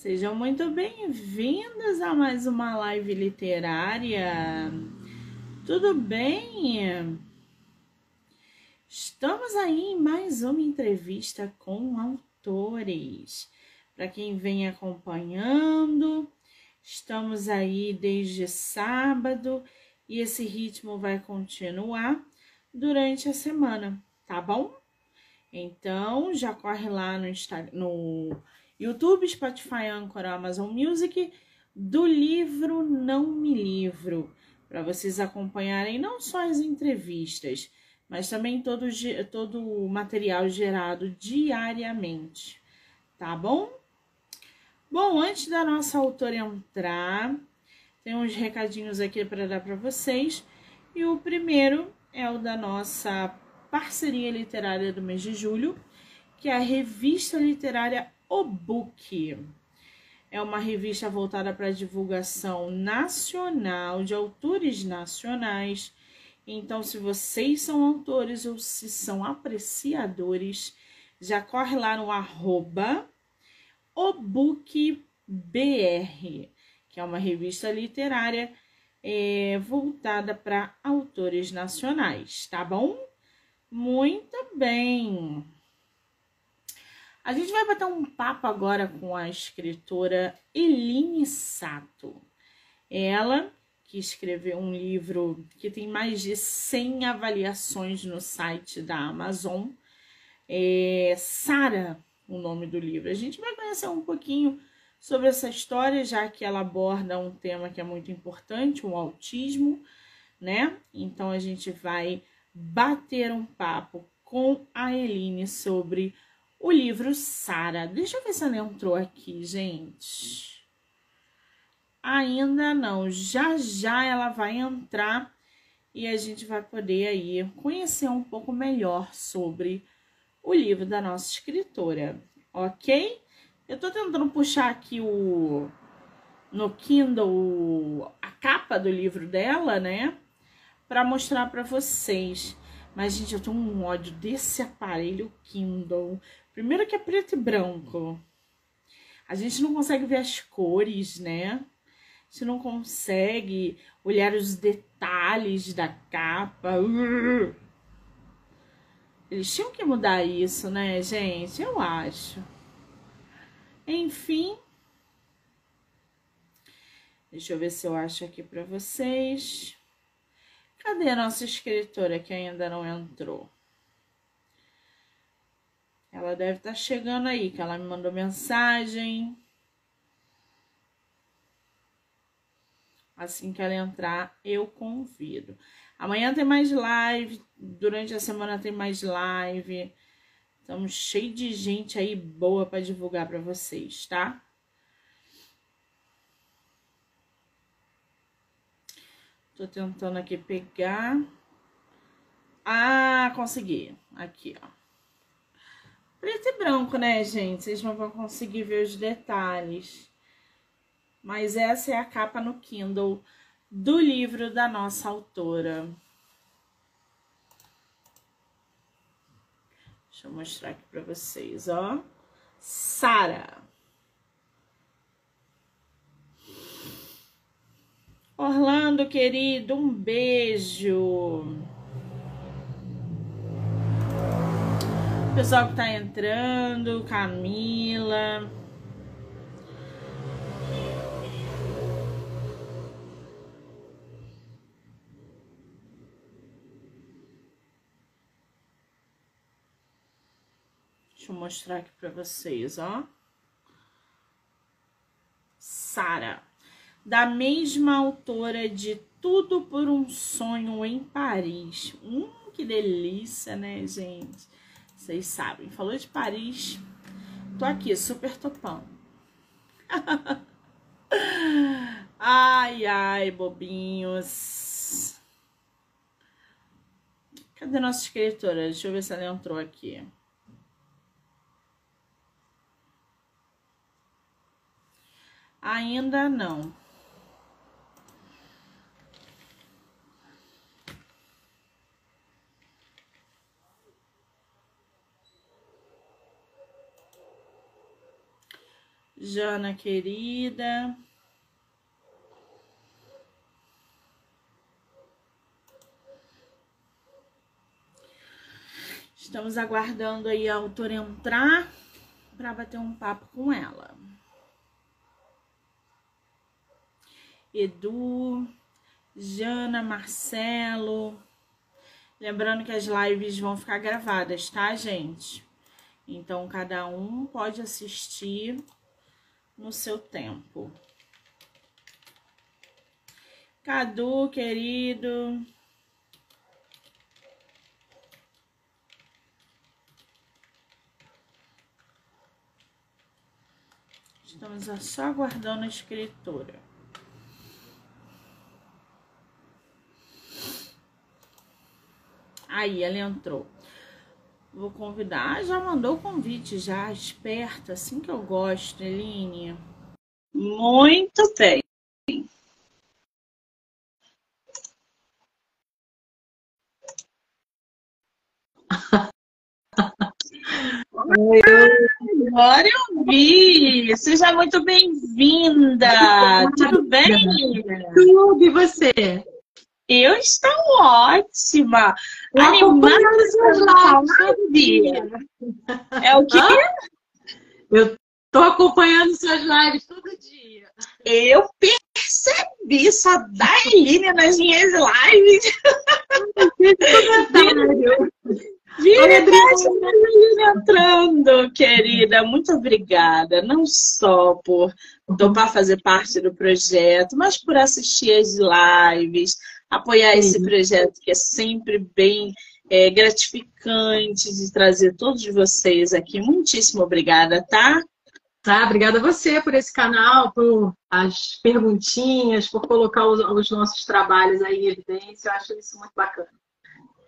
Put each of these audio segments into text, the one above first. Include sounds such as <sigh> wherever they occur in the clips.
Sejam muito bem-vindos a mais uma live literária. Tudo bem? Estamos aí em mais uma entrevista com autores. Para quem vem acompanhando, estamos aí desde sábado e esse ritmo vai continuar durante a semana, tá bom? Então, já corre lá no, no YouTube, Spotify, Anchor, Amazon Music, do livro Não Me Livro, para vocês acompanharem não só as entrevistas, mas também todo, todo o material gerado diariamente, tá bom? Bom, antes da nossa autora entrar, tem uns recadinhos aqui para dar para vocês, e o primeiro é o da nossa parceria literária do mês de julho, que é a revista literária O Book. É uma revista voltada para divulgação nacional de autores nacionais. Então, se vocês são autores ou se são apreciadores, já corre lá no arroba obookbr, que é uma revista literária é, voltada para autores nacionais, tá bom? Muito bem. A gente vai bater um papo agora com a escritora Eline Sato. Ela que escreveu um livro que tem mais de 100 avaliações no site da Amazon. É Sara, o nome do livro. A gente vai conhecer um pouquinho sobre essa história, já que ela aborda um tema que é muito importante, o autismo, né? Então a gente vai bater um papo com a Eline sobre o livro Sara. Deixa eu ver se ela entrou aqui, gente. Ainda não. Já já ela vai entrar e a gente vai poder aí conhecer um pouco melhor sobre o livro da nossa escritora, ok? Eu tô tentando puxar aqui o no Kindle a capa do livro dela, né? para mostrar para vocês. Mas, gente, eu tenho um ódio desse aparelho Kindle. Primeiro que é preto e branco. A gente não consegue ver as cores, né? A gente não consegue olhar os detalhes da capa. Eles tinham que mudar isso, né, gente? Eu acho. Enfim. Deixa eu ver se eu acho aqui para vocês. Cadê a nossa escritora que ainda não entrou? Ela deve estar tá chegando aí, que ela me mandou mensagem. Assim que ela entrar, eu convido. Amanhã tem mais live, durante a semana tem mais live. Estamos cheio de gente aí boa para divulgar para vocês, tá? Tô tentando aqui pegar. Ah, consegui. Aqui, ó. Preto e branco, né, gente? Vocês não vão conseguir ver os detalhes. Mas essa é a capa no Kindle do livro da nossa autora. Deixa eu mostrar aqui para vocês, ó. Sara. Orlando, querido, um beijo. Pessoal que tá entrando, Camila. Deixa eu mostrar aqui para vocês, ó. Sara da mesma autora de Tudo por um Sonho em Paris. Hum, que delícia, né, gente? Vocês sabem, falou de Paris, tô aqui super topando. <laughs> ai, ai, bobinhos. Cadê nossa escritora? Deixa eu ver se ela entrou aqui. Ainda não. Jana querida. Estamos aguardando aí a autora entrar para bater um papo com ela. Edu, Jana, Marcelo. Lembrando que as lives vão ficar gravadas, tá, gente? Então, cada um pode assistir no seu tempo. Cadu, querido. Estamos só aguardando a escritora. Aí, ela entrou. Vou convidar. Já mandou o convite, já, esperta, assim que eu gosto, Eline. Muito bem. Agora eu vi. Seja muito bem-vinda. Tudo bem? Tudo, e você? Eu estou ótima. Animada todo dia. É o quê? Eu estou acompanhando suas lives todo dia. Eu percebi só da Eline nas minhas lives. <laughs> Vira entrando, querida. Muito obrigada. Não só por topar fazer parte do projeto, mas por assistir as lives, apoiar esse projeto que é sempre bem é, gratificante de trazer todos vocês aqui. Muitíssimo obrigada, tá? Tá, obrigada a você por esse canal, por as perguntinhas, por colocar os, os nossos trabalhos aí em evidência. Eu acho isso muito bacana.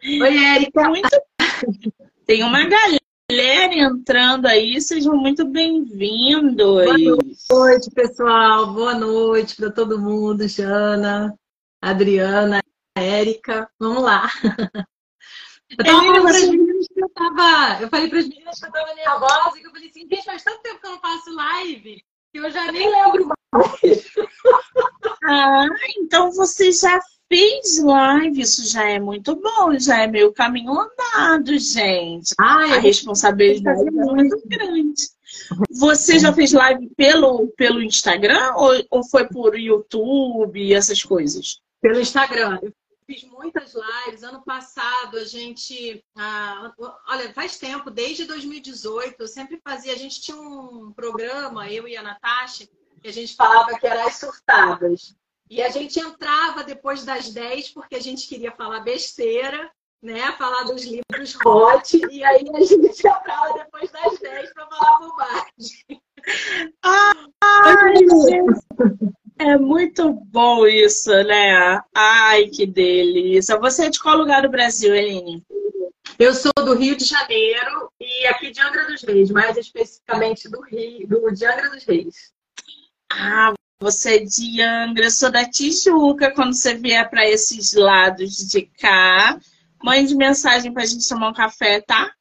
Oi, Érica. Muito <laughs> tem uma galera entrando aí, sejam muito bem-vindos. Boa noite, pessoal. Boa noite para todo mundo, Jana, Adriana, Érica. Vamos lá. <laughs> Eu tava falando para as meninas que eu tava. Eu falei para as meninas que eu tava nervosa, que eu falei assim, gente, faz tanto tempo que eu não faço live que eu já nem lembro mais. <laughs> Ah, então você já fez live, isso já é muito bom, já é meio caminho andado, gente. Ai, a responsabilidade é muito grande. Você já fez live pelo, pelo Instagram ou, ou foi por YouTube e essas coisas? Pelo Instagram. Eu fiz muitas lives. Ano passado a gente. Ah, olha, faz tempo, desde 2018, eu sempre fazia. A gente tinha um programa, eu e a Natasha, que a gente falava que era as surtadas. E a gente entrava depois das 10 porque a gente queria falar besteira, né? Falar dos livros hot. E aí a gente entrava depois das 10 para falar bobagem. Ai, <laughs> é muito bom isso, né? Ai, que delícia. Você é de qual lugar do Brasil, Eline? Eu sou do Rio de Janeiro e aqui de Angra dos Reis, mais especificamente do Rio, do de Angra dos Reis. Ah, você é de Angra, eu sou da Tijuca. Quando você vier para esses lados de cá, mande mensagem para a gente tomar um café, tá?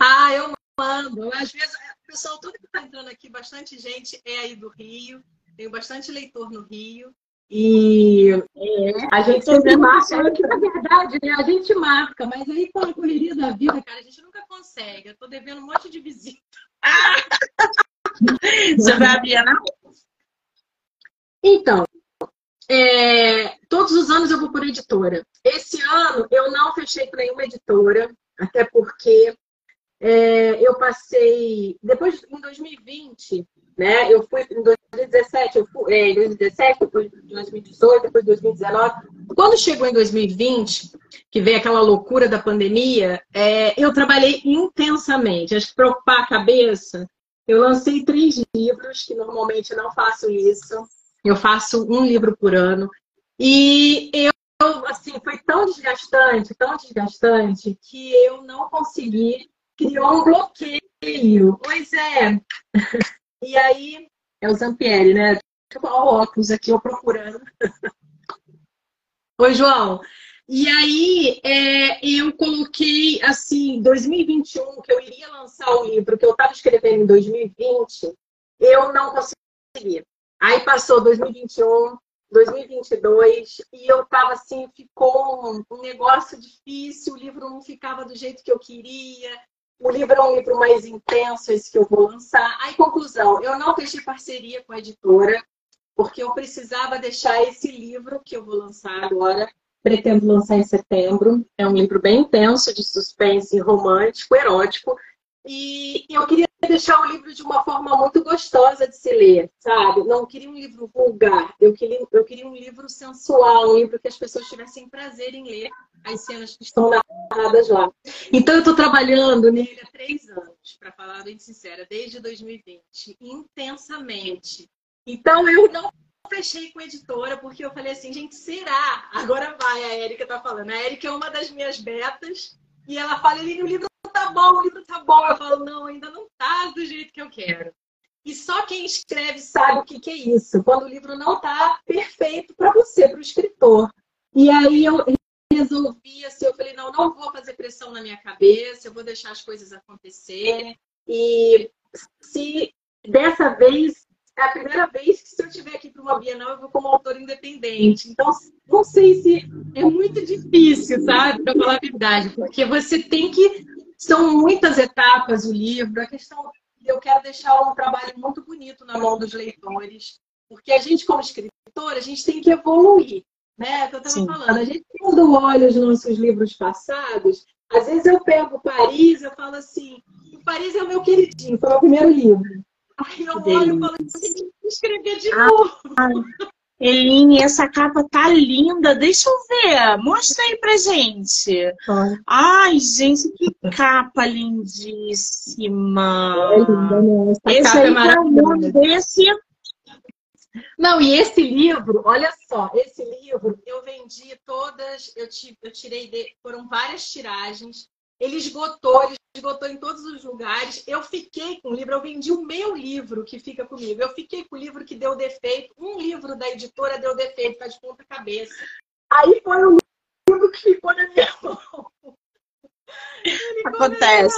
Ah, eu mando. Às vezes, pessoal todo que está entrando aqui, bastante gente é aí do Rio. Tenho bastante leitor no Rio. E é, a gente sempre marca, na verdade, né, a gente marca, mas aí com a correria da vida, cara, a gente nunca consegue. Eu tô devendo um monte de visita. <laughs> Você vai a Bienal? Então, é, todos os anos eu vou por editora. Esse ano eu não fechei com nenhuma editora, até porque é, eu passei. Depois, em 2020, né? Eu fui em 2017, eu fui, é, em 2017, depois de 2018, depois de 2019. Quando chegou em 2020, que veio aquela loucura da pandemia, é, eu trabalhei intensamente. Acho que para ocupar a cabeça, eu lancei três livros, que normalmente não faço isso. Eu faço um livro por ano. E eu, assim, foi tão desgastante, tão desgastante, que eu não consegui. Criou um bloqueio. Pois é. <laughs> E aí, é o Zampieri, né? Deixa eu o óculos aqui, eu procurando. Oi, João. E aí, é, eu coloquei, assim, 2021, que eu iria lançar o livro que eu estava escrevendo em 2020, eu não consegui Aí passou 2021, 2022, e eu tava assim, ficou um negócio difícil, o livro não ficava do jeito que eu queria, o livro é um livro mais intenso, esse que eu vou lançar. Aí, conclusão, eu não fechei parceria com a editora, porque eu precisava deixar esse livro que eu vou lançar agora, pretendo lançar em setembro. É um livro bem intenso, de suspense romântico, erótico, e eu queria deixar o livro de uma forma muito gostosa de se ler, sabe? Não queria um livro vulgar, eu queria, eu queria um livro sensual, um livro que as pessoas tivessem prazer em ler as cenas que estão narradas lá. Então, eu estou trabalhando nele há três anos, para falar bem sincera, desde 2020, intensamente. Então, eu não fechei com a editora, porque eu falei assim, gente, será? Agora vai, a Érica está falando. A Érica é uma das minhas betas, e ela fala, ali no livro tá bom, o livro tá bom. Eu falo, não, ainda não tá do jeito que eu quero. E só quem escreve sabe o que, que é isso, quando o livro não tá perfeito para você, para o escritor. E aí eu resolvi, assim, eu falei, não, não vou fazer pressão na minha cabeça, eu vou deixar as coisas acontecerem. E se dessa vez é a primeira vez que se eu estiver aqui para uma Bienal, eu vou como autor independente. Então, não sei se é muito difícil, sabe, para falar a verdade, porque você tem que são muitas etapas o livro. A questão eu quero deixar um trabalho muito bonito na mão dos leitores, porque a gente, como escritor, a gente tem que evoluir. Né? É que eu estava falando, a gente quando olha os nossos livros passados, às vezes eu pego Paris, eu falo assim, o Paris é o meu queridinho, foi o meu primeiro livro. Aí eu olho e falo assim, escrever de ah, novo. Eline, essa capa tá linda. Deixa eu ver. Mostra aí pra gente. Ai, gente, que capa lindíssima. É linda, né? Essa esse capa é aí é maravilhoso. Desse... Não, e esse livro, olha só, esse livro eu vendi todas, eu, tirei, de, foram várias tiragens. Ele esgotou, ele esgotou em todos os lugares. Eu fiquei com o livro, eu vendi o meu livro que fica comigo. Eu fiquei com o livro que deu defeito. Um livro da editora deu defeito, tá de ponta cabeça. Aí foi o livro que ficou na minha mão. Acontece.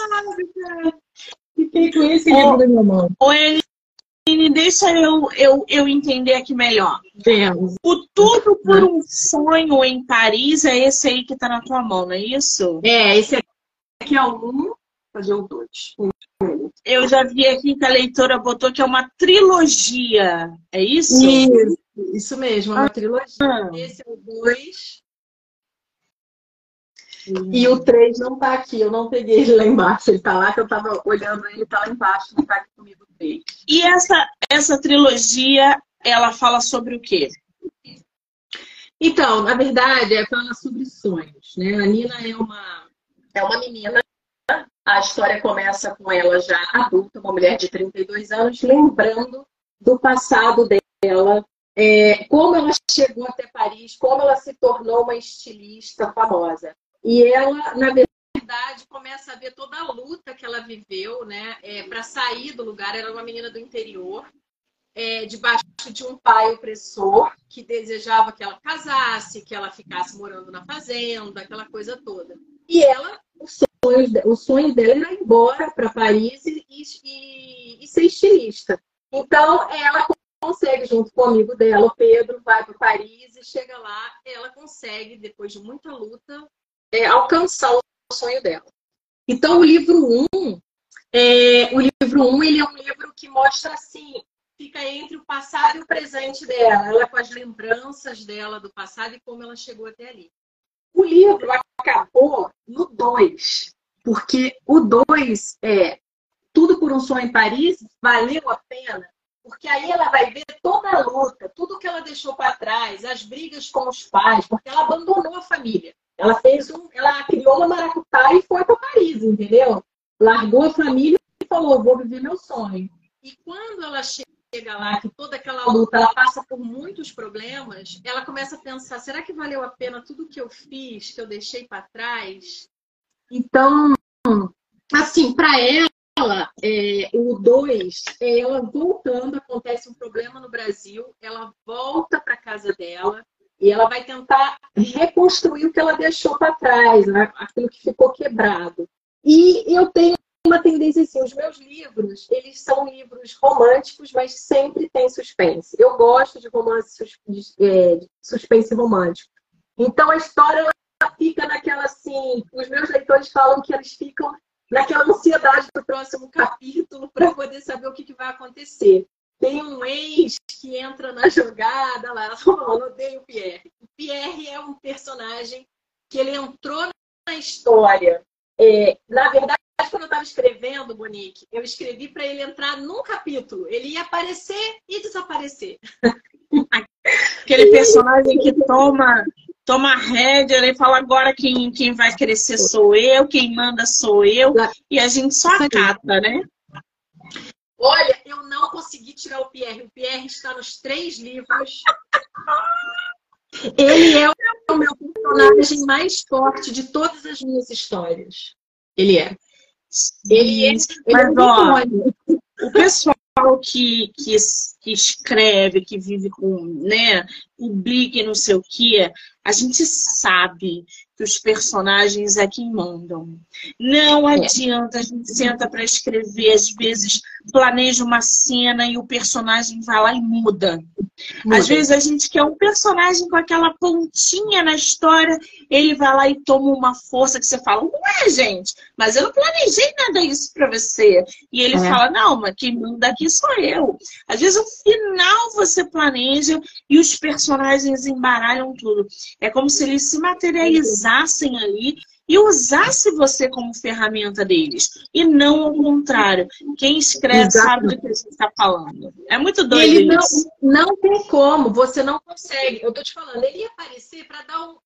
Fiquei com esse livro na minha mão. O Eline, deixa eu, eu, eu entender aqui melhor. Vemos. O Tudo por um Sonho em Paris é esse aí que tá na tua mão, não é isso? É, esse aqui é o um fazer o dois. Eu já vi aqui que a leitora botou que é uma trilogia. É isso? Isso, isso mesmo, é uma ah. trilogia. Esse é o dois. E o 3 não tá aqui, eu não peguei ele lá embaixo. Ele tá lá, que eu tava olhando ele, tá lá embaixo, não tá aqui comigo 3. E essa, essa trilogia, ela fala sobre o quê? Então, na verdade, é fala sobre sonhos, né? A Nina é uma, é uma menina a história começa com ela já adulta, uma mulher de 32 anos, lembrando do passado dela, é, como ela chegou até Paris, como ela se tornou uma estilista famosa. E ela, na verdade, começa a ver toda a luta que ela viveu, né, é, para sair do lugar. Ela era uma menina do interior, é, debaixo de um pai opressor que desejava que ela casasse, que ela ficasse morando na fazenda, aquela coisa toda. E ela, o sonho, o sonho dela era ir embora para Paris e, e, e, ser estilista. Então, ela consegue, junto com o amigo dela, o Pedro, vai para Paris e chega lá. Ela consegue, depois de muita luta, é, alcançar o sonho dela. Então, o livro 1, um, é, o livro 1, um, ele é um livro que mostra assim, fica entre o passado e o presente dela, ela com as lembranças dela do passado e como ela chegou até ali. O livro acabou no 2, porque o 2 é Tudo por um Sonho em Paris valeu a pena, porque aí ela vai ver toda a luta, tudo que ela deixou para trás, as brigas com os pais, porque ela abandonou a família. Ela fez um, ela criou uma maracutá e foi para Paris, entendeu? Largou a família e falou: "Vou viver meu sonho". E quando ela chega chega lá, que toda aquela luta, ela passa por muitos problemas, ela começa a pensar: será que valeu a pena tudo que eu fiz, que eu deixei para trás? Então, assim, para ela, é, o 2, é ela voltando, acontece um problema no Brasil, ela volta para casa dela e ela vai tentar reconstruir o que ela deixou para trás, né? aquilo que ficou quebrado. E eu tenho uma tendência assim, os meus livros, eles são livros românticos, mas sempre tem suspense. Eu gosto de romance é, suspense romântico. Então a história fica naquela assim, os meus leitores falam que eles ficam naquela ansiedade do próximo capítulo para poder saber o que, que, vai acontecer. Tem um ex que entra na jogada lá, ela falou, odeio o Pierre. O Pierre é um personagem que ele entrou na história. É, na verdade, quando eu estava escrevendo, Monique, eu escrevi para ele entrar num capítulo. Ele ia aparecer e desaparecer. Aquele personagem que toma toma a rédea e fala agora quem, quem vai crescer sou eu, quem manda sou eu, e a gente só acata, né? Olha, eu não consegui tirar o Pierre. O Pierre está nos três livros. Ele é o meu personagem mais forte de todas as minhas histórias. Ele é. Ele é. Ele Mas, é ó, o pessoal que, que, que, escreve, que vive com, né, publica e não sei o quê, a gente sabe que os personagens é quem mandam. Não é. adianta, a gente senta para escrever, às vezes planeja uma cena e o personagem vai lá e muda. muda. Às vezes a gente quer um personagem com aquela pontinha na história, ele vai lá e toma uma força que você fala, ué, gente, mas eu não planejei nada isso para você. E ele é. fala, não, mas quem manda aqui sou eu. Às vezes o final você planeja e os personagens embaralham tudo. É como se eles se materializassem ali e usasse você como ferramenta deles. E não ao contrário. Quem escreve Exato. sabe do que a gente está falando. É muito doido ele isso. Não, não tem como, você não consegue. Eu tô te falando, ele ia aparecer para dar um,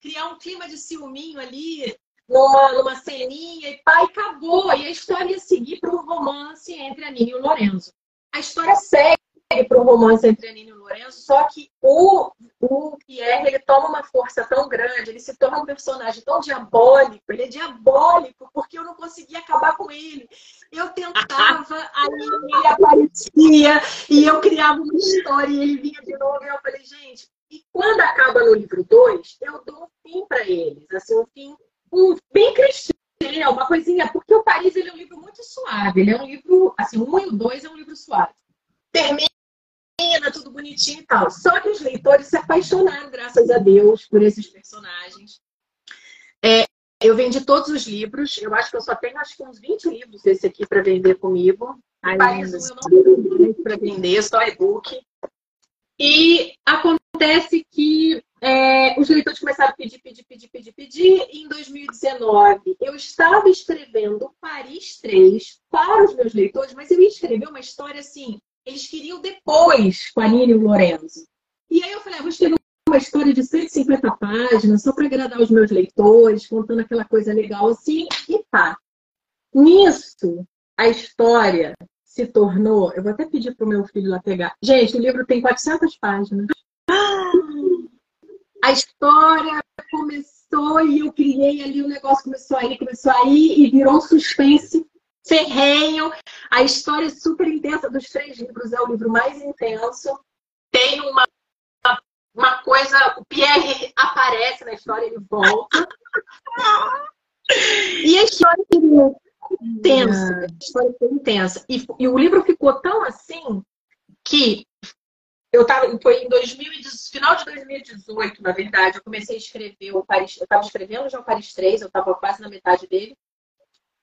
criar um clima de ciúminho ali, numa, numa ceninha, e pai, acabou. E a história ia seguir para um romance entre a Nina e o Lorenzo. A história segue para um romance entre a Nina e o Lorenzo, só que o, o Pierre ele toma uma força tão grande, ele se torna um personagem tão diabólico, ele é diabólico, porque eu não conseguia acabar com ele. Eu tentava, aí ele aparecia, e eu criava uma história, e ele vinha de novo, e eu falei, gente, e quando acaba no livro 2, eu dou um fim para eles, assim, um fim um, bem cristão, uma coisinha, porque o Paris ele é um livro muito suave, ele é um livro, assim, um e o dois é um livro suave. Termina tudo bonitinho e tal. Só que os leitores se apaixonaram, graças a Deus, por esses personagens. É, eu vendi todos os livros. Eu acho que eu só tenho acho que uns 20 livros desse aqui para vender comigo. Ai, Paris eu não tenho para vender, só e-book. E acontece que é, os leitores começaram a pedir, pedir, pedir, pedir, pedir. E em 2019, eu estava escrevendo Paris 3 para os meus leitores, mas eu ia escrever uma história assim, eles queriam depois com a Nina e o Lorenzo. E aí eu falei, ah, vou escrever uma história de 150 páginas só para agradar os meus leitores, contando aquela coisa legal assim, e tá. Nisso, a história se tornou. Eu vou até pedir para o meu filho lá pegar. Gente, o livro tem 400 páginas. A história começou e eu criei ali, o negócio começou a ir, começou a ir e virou um suspense ferrenho. A história é super intensa dos três livros, é o livro mais intenso. Tem uma, uma coisa, o Pierre aparece na história, ele volta. e a história foi intensa. A história foi intensa. E, e o livro ficou tão assim que eu tava, foi em 2000, final de 2018, na verdade, eu comecei a escrever o Paris, eu estava escrevendo já o Paris 3, eu estava quase na metade dele.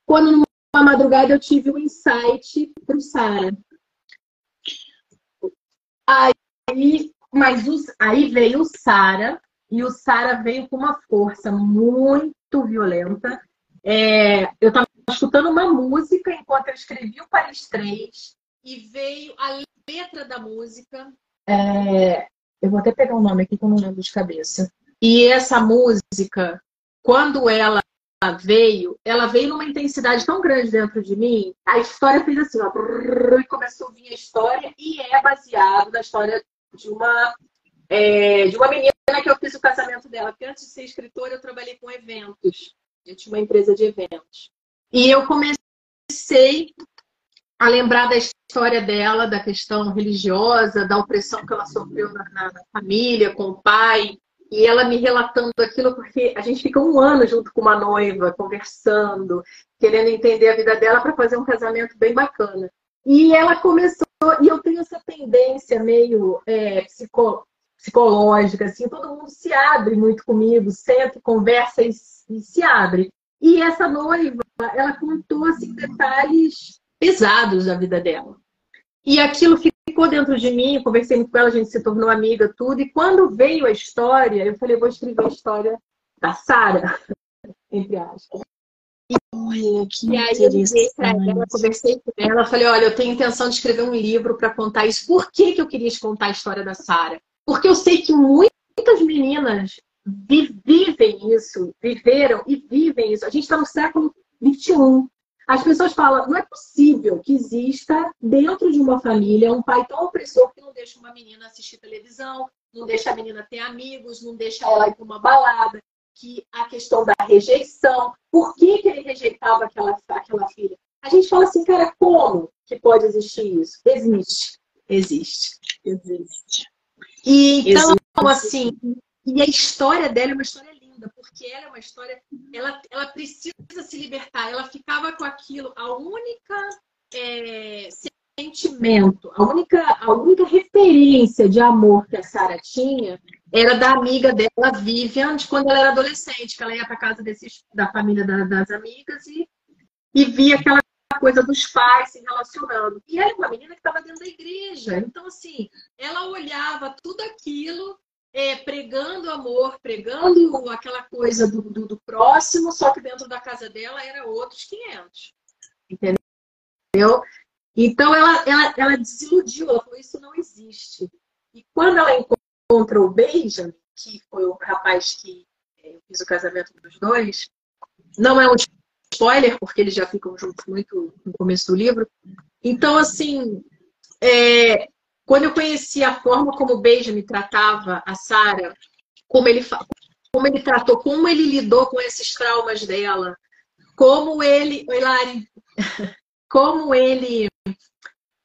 Quando uma madrugada eu tive um insight para o Sara. Aí, mas aí veio o Sara e o Sara veio com uma força muito violenta. É, eu estava escutando uma música enquanto eu escrevi o Paris 3 e veio a letra da música. É, eu vou até pegar o nome aqui que eu não lembro de cabeça. E essa música, quando ela veio, ela veio numa intensidade tão grande dentro de mim, a história fez assim, ó, e começou a vir a história, e é baseado na história de uma, é, de uma menina que eu fiz o casamento dela. Porque antes de ser escritora, eu trabalhei com eventos. Eu tinha uma empresa de eventos. E eu comecei a lembrar da história dela, da questão religiosa, da opressão que ela sofreu na, na, família, com o pai, e ela me relatando aquilo, porque a gente fica um ano junto com uma noiva, conversando, querendo entender a vida dela para fazer um casamento bem bacana. E ela começou, e eu tenho essa tendência meio é, psico, psicológica, assim, todo mundo se abre muito comigo, senta, conversa e, e se abre. E essa noiva, ela contou assim, detalhes pesados da vida dela. E aquilo ficou dentro de mim, conversei com ela, a gente se tornou amiga, tudo. E quando veio a história, eu falei, vou escrever a história da Sara, <laughs> entre aspas. Olha, que e aí eu liguei pra ela, conversei com ela, falei, olha, eu tenho intenção de escrever um livro para contar isso. Por que, que eu queria contar a história da Sara? Porque eu sei que muitas meninas vivem isso, viveram e vivem isso. A gente está no século XXI. As pessoas falam, não é possível que exista dentro de uma família um pai tão opressor que não deixa uma menina assistir televisão, não deixa a menina ter amigos, não deixa ela ir para uma balada, que a questão da rejeição, por que, que ele rejeitava aquela, aquela filha? A gente fala assim, cara, como que pode existir isso? Existe. Existe. Existe. E então, existe. assim, e a história dela é uma história porque ela é uma história, ela, ela precisa se libertar, ela ficava com aquilo, a única é, sentimento, a única, a única referência de amor que a Sara tinha era da amiga dela, Vivian, de quando ela era adolescente, que ela ia para casa desses, da família da, das amigas e, e via aquela coisa dos pais se relacionando. E era uma menina que estava dentro da igreja. Então, assim, ela olhava tudo aquilo é, pregando amor, pregando aquela coisa do, do, do, próximo, só que dentro da casa dela era outros 500. Entendeu? Então ela, ela, ela desiludiu, ela falou: Isso não existe. E quando ela encontra o Benjamin, que foi o rapaz que é, fiz o casamento dos dois, não é um spoiler, porque eles já ficam juntos muito no começo do livro. Então, assim, é, quando eu conheci a forma como o Benjamin tratava a Sara, como ele, como ele tratou, como ele lidou com esses traumas dela, como ele, Hilari, <laughs> como ele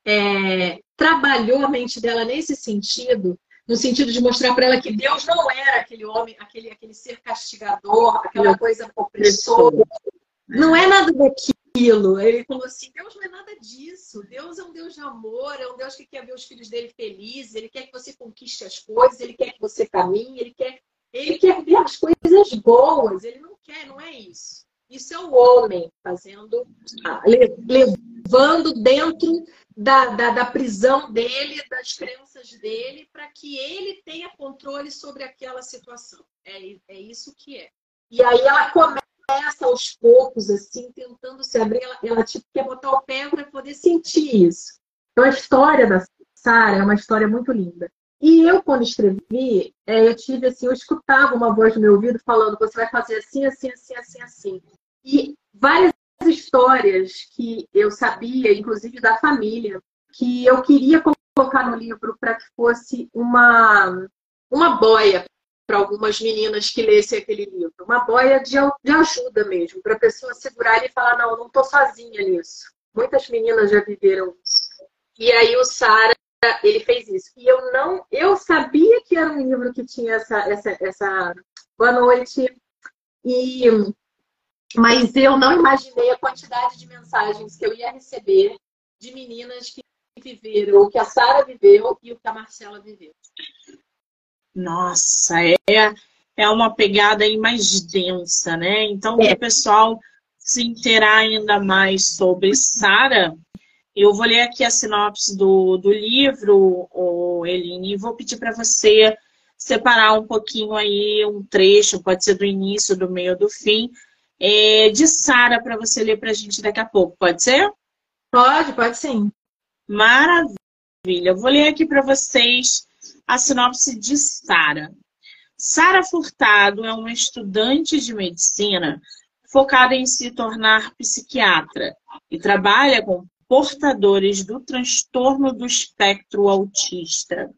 é, trabalhou a mente dela nesse sentido, no sentido de mostrar para ela que Deus não era aquele homem, aquele, aquele ser castigador, aquela coisa opressora. Não é nada daquilo aquilo. Ele falou assim: Deus não é nada disso. Deus é um Deus de amor, é um Deus que quer ver os filhos dele felizes, ele quer que você conquiste as coisas, ele quer que você caminhe, ele quer, ele quer ver as coisas boas. Ele não quer, não é isso. Isso é o homem fazendo, ah, levando dentro da, da, da prisão dele, das crenças dele, para que ele tenha controle sobre aquela situação. É, é isso que é. E aí ela começa começa aos poucos, assim, tentando se abrir, ela, ela tipo, quer botar o pé para poder sentir isso. Então, a história da Sara é uma história muito linda. E eu, quando escrevi, é, eu tive assim, eu escutava uma voz no meu ouvido falando, você vai fazer assim, assim, assim, assim, assim. E várias histórias que eu sabia, inclusive da família, que eu queria colocar no livro para que fosse uma, uma boia para algumas meninas que lessem aquele livro. Uma boia de, de ajuda mesmo, para a pessoa segurar e falar, não, não estou sozinha nisso. Muitas meninas já viveram isso. E aí o Sara, ele fez isso. E eu não, eu sabia que era um livro que tinha essa, essa, essa boa noite. E mas eu não imaginei a quantidade de mensagens que eu ia receber de meninas que viveram o que a Sara viveu e o que a Marcela viveu. Nossa, é, é uma pegada aí mais densa, né? Então, é. para o pessoal se inteirar ainda mais sobre Sara, eu vou ler aqui a sinopse do, do livro, oh, Eline, e vou pedir para você separar um pouquinho aí, um trecho, pode ser do início, do meio, do fim, é, de Sara, para você ler para a gente daqui a pouco, pode ser? Pode, pode sim. Maravilha. Eu vou ler aqui para vocês a sinopse de Sara. Sara Furtado é uma estudante de medicina focada em se tornar psiquiatra e trabalha com portadores do transtorno do espectro autista.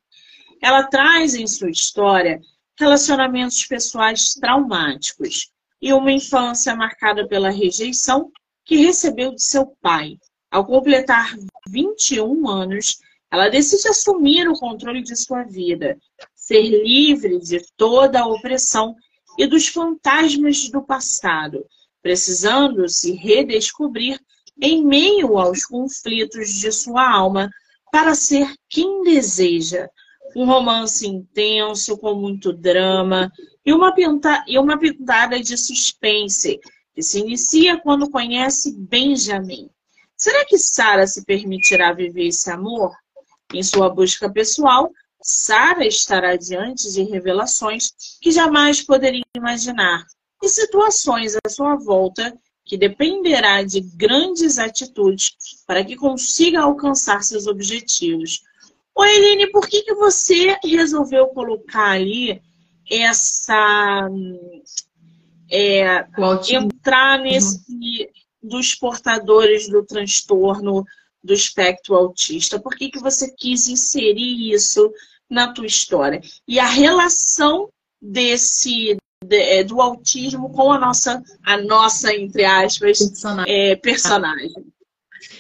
Ela traz em sua história relacionamentos pessoais traumáticos e uma infância marcada pela rejeição que recebeu de seu pai. Ao completar 21 anos, ela decide assumir o controle de sua vida, ser livre de toda a opressão e dos fantasmas do passado, precisando se redescobrir em meio aos conflitos de sua alma para ser quem deseja. Um romance intenso, com muito drama e uma, pinta e uma pintada de suspense, que se inicia quando conhece Benjamin. Será que Sara se permitirá viver esse amor? Em sua busca pessoal, Sara estará diante de revelações que jamais poderia imaginar e situações à sua volta que dependerá de grandes atitudes para que consiga alcançar seus objetivos. Oi, Eline, por que, que você resolveu colocar ali essa. É, entrar nesse dos portadores do transtorno do espectro autista? Por que, que você quis inserir isso na tua história? E a relação desse de, é, do autismo com a nossa, a nossa entre aspas, personagem. É, personagem.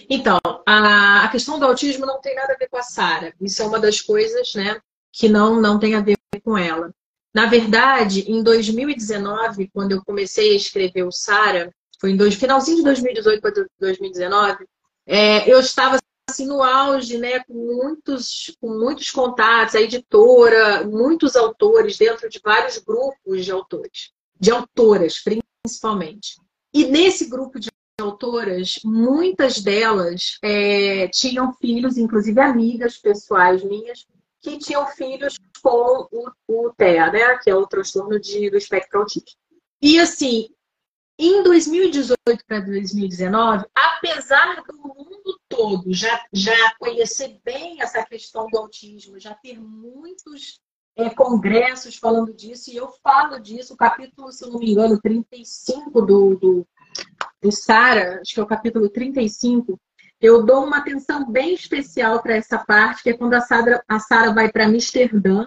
Então, a, a questão do autismo não tem nada a ver com a Sara. Isso é uma das coisas, né, que não, não tem a ver com ela. Na verdade, em 2019, quando eu comecei a escrever o Sara, foi em dois, finalzinho de 2018 para 2019, é, eu estava assim no auge, né, com muitos, com muitos contatos, a editora, muitos autores dentro de vários grupos de autores, de autoras principalmente. E nesse grupo de autoras, muitas delas é, tinham filhos, inclusive amigas pessoais minhas, que tinham filhos com o, o TEA, né, que é o transtorno de, do espectro autista. E assim, em 2018 para 2019, apesar do mundo todo já, já conhecer bem essa questão do autismo, já ter muitos é, congressos falando disso, e eu falo disso, o capítulo, se não me engano, 35 do, do, do Sara, acho que é o capítulo 35, eu dou uma atenção bem especial para essa parte, que é quando a Sara, a vai para Amsterdã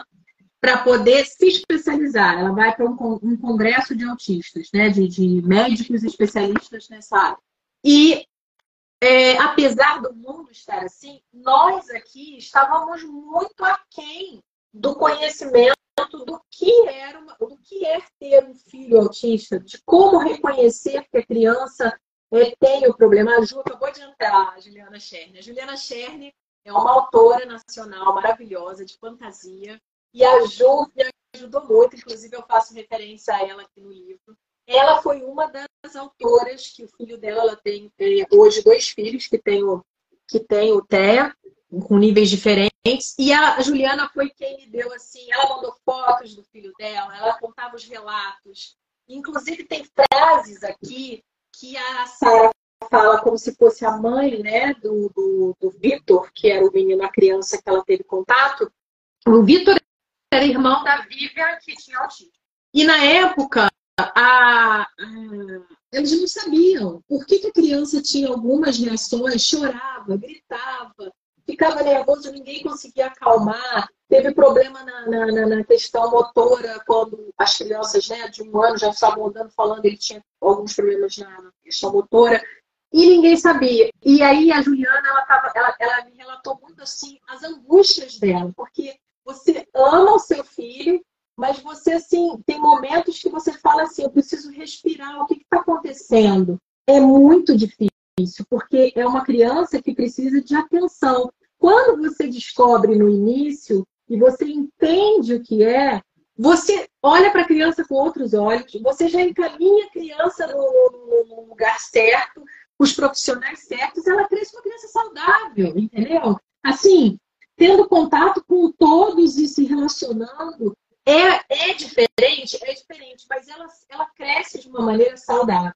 para poder se especializar. Ela vai para um, um, congresso de autistas, né? de, de médicos especialistas nessa área. E é, apesar do mundo estar assim, nós aqui estávamos muito aquém do conhecimento do que era uma, do que é ter um filho autista, de como reconhecer que a criança é, tem o problema. A Ju acabou de entrar, a Juliana Cherne. A Juliana Cherne é uma autora nacional maravilhosa de fantasia. E a Ju me ajudou muito, inclusive eu faço referência a ela aqui no livro. Ela foi uma das autoras que o filho dela ela tem é, hoje dois filhos que tem o que tem o TEA com níveis diferentes e a Juliana foi quem me deu assim, ela mandou fotos do filho dela, ela contava os relatos. Inclusive tem frases aqui que a Sara fala como se fosse a mãe, né, do, do, do Vitor, que era o menino, a criança que ela teve contato. O Vitor era irmão da Vivian, que tinha autismo. E na época, a, a, eles não sabiam por que, que a criança tinha algumas reações, chorava, gritava, ficava nervoso, ninguém conseguia acalmar. Teve problema na, na, na, questão motora, quando as crianças né, de um ano já estavam andando falando, ele tinha alguns problemas na questão motora, e ninguém sabia. E aí a Juliana, ela, tava, ela, ela me relatou muito assim as angústias dela, porque você ama o seu filho, mas você, assim, tem momentos que você fala assim: eu preciso respirar, o que está acontecendo? É muito difícil, porque é uma criança que precisa de atenção. Quando você descobre no início e você entende o que é, você olha para a criança com outros olhos, você já encaminha a criança no, no lugar certo, os profissionais certos, ela cresce uma criança saudável, entendeu? Assim, tendo contato com todos e se relacionando. É, é diferente, é diferente, mas ela, ela cresce de uma maneira saudável.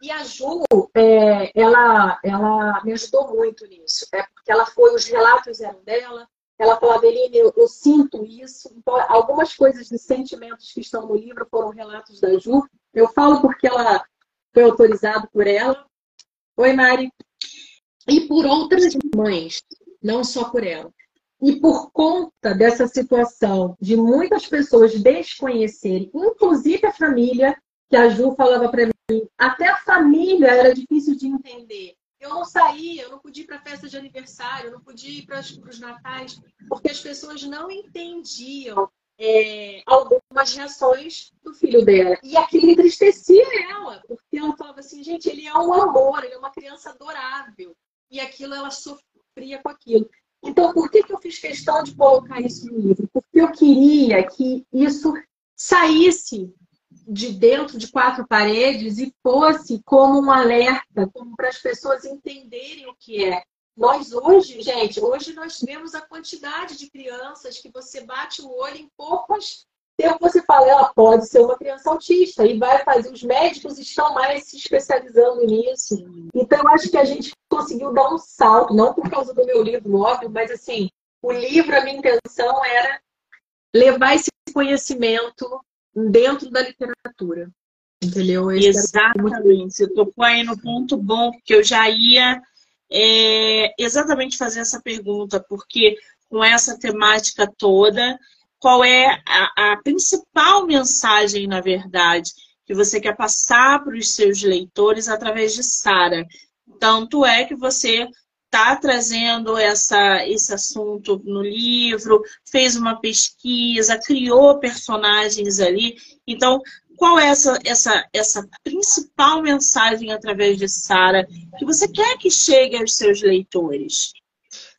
E a Ju, é, ela, ela me ajudou muito nisso, é porque ela foi, os relatos eram dela, ela falava, Eline, eu, eu, sinto isso. Então, algumas coisas de sentimentos que estão no livro foram relatos da Ju. Eu falo porque ela foi autorizado por ela. Oi, Mari. E por outras mães, não só por ela. E por conta dessa situação de muitas pessoas desconhecerem, inclusive a família, que a Ju falava para mim, até a família era difícil de entender. Eu não saía, eu não podia ir para festa de aniversário, eu não podia ir para os natais, porque as pessoas não entendiam é, algumas reações do filho dela. E aquilo entristecia ela, porque ela falava assim, gente, ele é um amor, ele é uma criança adorável. E aquilo ela sofria com aquilo. Então, por que, que eu fiz questão de colocar isso no livro? Porque eu queria que isso saísse de dentro de quatro paredes e fosse como um alerta, como para as pessoas entenderem o que é. Nós hoje, gente, hoje nós vemos a quantidade de crianças que você bate o olho em poucas tempo você fala, ela pode ser uma criança autista e vai fazer. Os médicos estão mais se especializando nisso. Então, eu acho que a gente conseguiu dar um salto, não por causa do meu livro, óbvio, mas assim, o livro, a minha intenção era levar esse conhecimento dentro da literatura. Entendeu? Exatamente. Você tocou aí no ponto bom, porque eu já ia é, exatamente fazer essa pergunta, porque com essa temática toda, qual é a, a principal mensagem, na verdade, que você quer passar para os seus leitores através de Sara? Tanto é que você está trazendo essa, esse assunto no livro, fez uma pesquisa, criou personagens ali. Então, qual é essa, essa, essa principal mensagem através de Sara que você quer que chegue aos seus leitores?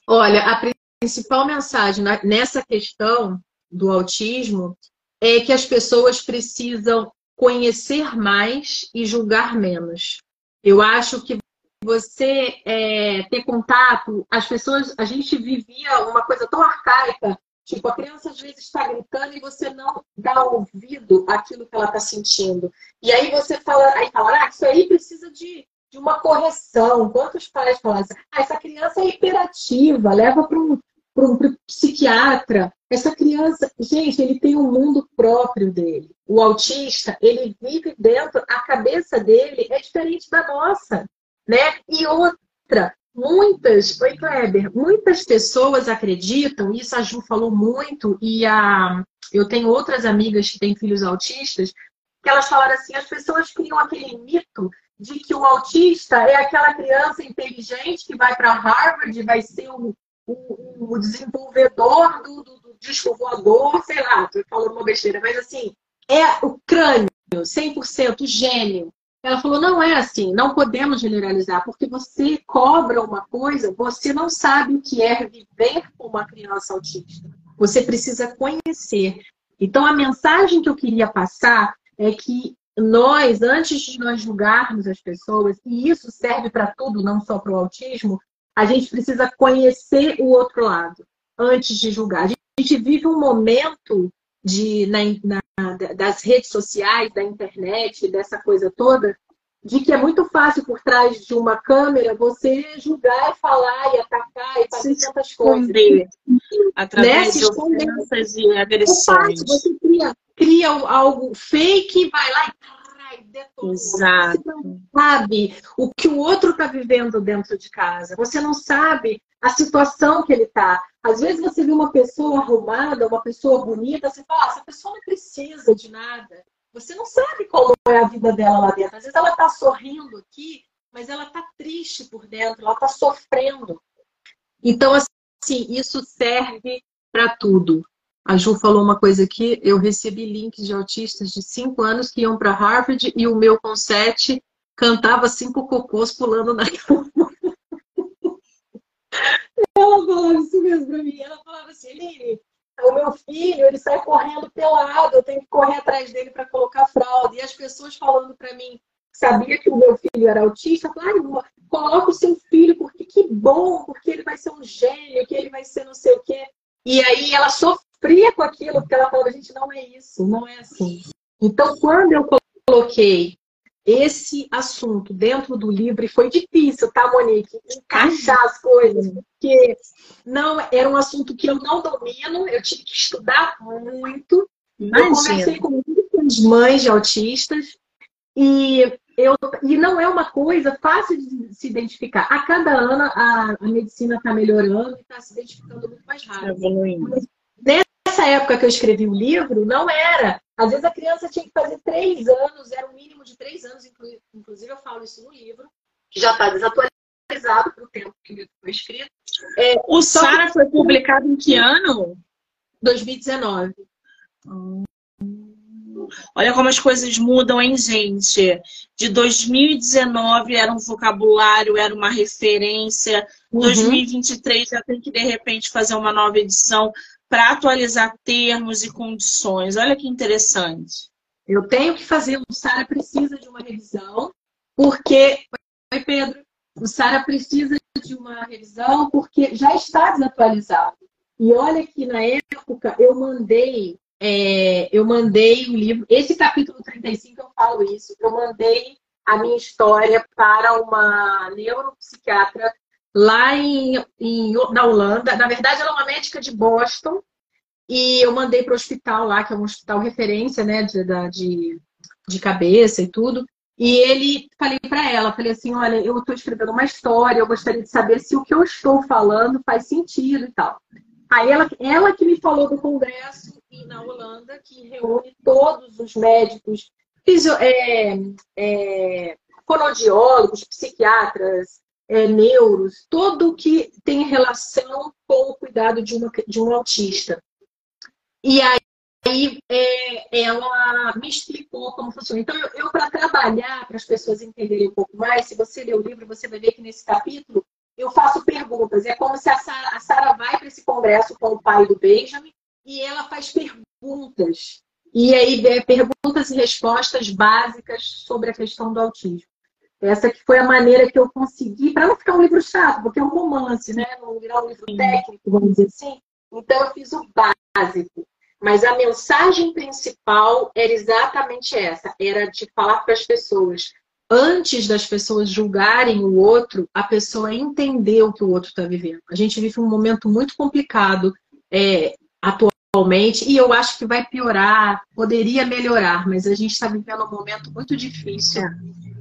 Olha, a principal mensagem nessa questão do autismo é que as pessoas precisam conhecer mais e julgar menos. Eu acho que você é, ter contato, as pessoas, a gente vivia uma coisa tão arcaica, tipo, a criança às vezes está gritando e você não dá ouvido àquilo que ela está sentindo. E aí você fala, aí fala, ah, isso aí precisa de, de uma correção. Quantos pais falam assim, ah, essa criança é hiperativa, leva para um, um psiquiatra. Essa criança, gente, ele tem um mundo próprio dele. O autista, ele vive dentro, a cabeça dele é diferente da nossa né? E outra, muitas, oi Kleber, muitas pessoas acreditam, isso a Ju falou muito, e a, eu tenho outras amigas que têm filhos autistas, que elas falaram assim, as pessoas criam aquele mito de que o autista é aquela criança inteligente que vai para Harvard, vai ser o, o, o desenvolvedor do, do, do, disco voador, sei lá, estou falando uma besteira, mas assim, é o crânio, 100% gênio. Ela falou: não é assim, não podemos generalizar, porque você cobra uma coisa, você não sabe o que é viver com uma criança autista. Você precisa conhecer. Então, a mensagem que eu queria passar é que nós, antes de nós julgarmos as pessoas, e isso serve para tudo, não só para o autismo, a gente precisa conhecer o outro lado antes de julgar. A gente vive um momento de, na, na, das redes sociais, da internet, dessa coisa toda, de que é muito fácil por trás de uma câmera você julgar e falar e atacar e fazer Se tantas coisas. Através né? de ofensas e agressões. É você cria, cria algo fake, vai lá e detona. Exato. Você não sabe o que o outro está vivendo dentro de casa. Você não sabe a situação que ele está. Às vezes você vê uma pessoa arrumada, uma pessoa bonita, você fala, ah, essa pessoa não precisa de nada. Você não sabe como é a vida dela lá dentro. Às vezes ela está sorrindo aqui, mas ela está triste por dentro, ela está sofrendo. Então, assim, isso serve para tudo. A Ju falou uma coisa aqui, eu recebi links de autistas de 5 anos que iam para Harvard e o meu com 7 cantava cinco cocôs pulando na cama. <laughs> Ela falava isso mesmo pra mim. Ela falava assim, Eline, o meu filho, ele sai correndo pelado, eu tenho que correr atrás dele para colocar fralda. E as pessoas falando para mim, sabia que o meu filho era autista, claro, coloca o seu filho, porque que bom, porque ele vai ser um gênio, que ele vai ser não sei o quê. E aí ela sofria com aquilo, porque ela falava, gente, não é isso, não é assim. Então, quando eu coloquei esse assunto dentro do livro e foi difícil, tá, Monique? Encaixar as coisas, porque não era um assunto que eu não domino, eu tive que estudar muito. Imagina. Eu conversei com muitas mães de autistas e, eu, e não é uma coisa fácil de se identificar. A cada ano a, a medicina está melhorando e está se identificando muito mais rápido. Mas nessa época que eu escrevi o livro, não era às vezes a criança tinha que fazer três anos, era um mínimo de três anos, inclusive eu falo isso no livro, que já está desatualizado para o tempo que o livro foi escrito. É, o Sara foi publicado em que ano? 2019. Olha como as coisas mudam, hein, gente? De 2019 era um vocabulário, era uma referência. Uhum. 2023 já tem que, de repente, fazer uma nova edição para atualizar termos e condições. Olha que interessante. Eu tenho que fazer, o Sara precisa de uma revisão, porque. Oi, Pedro. O Sara precisa de uma revisão porque já está desatualizado. E olha que na época eu mandei é, eu mandei o livro, esse capítulo 35 eu falo isso, eu mandei a minha história para uma neuropsiquiatra lá em, em, na Holanda. Na verdade, ela é uma médica de Boston e eu mandei para o hospital lá, que é um hospital referência, né, de, de, de cabeça e tudo. E ele, falei para ela, falei assim, olha, eu estou escrevendo uma história, eu gostaria de saber se o que eu estou falando faz sentido e tal. Aí ela, ela que me falou do congresso na Holanda, que reúne todos os médicos, fisio, é, é, psiquiatras, é, neuros, tudo que tem relação com o cuidado de, uma, de um autista. E aí, aí é, ela me explicou como funciona. Então, eu, eu para trabalhar, para as pessoas entenderem um pouco mais, se você ler o livro, você vai ver que nesse capítulo eu faço perguntas. É como se a Sara, a vai para esse congresso com o pai do Benjamin e ela faz perguntas. E aí é perguntas e respostas básicas sobre a questão do autismo. Essa que foi a maneira que eu consegui, para não ficar um livro chato, porque é um romance, né? Não virar um livro técnico, vamos dizer assim. Então eu fiz o básico. Mas a mensagem principal era exatamente essa: era de falar para as pessoas antes das pessoas julgarem o outro, a pessoa entender o que o outro está vivendo. A gente vive um momento muito complicado é, atualmente e eu acho que vai piorar, poderia melhorar, mas a gente está vivendo um momento muito difícil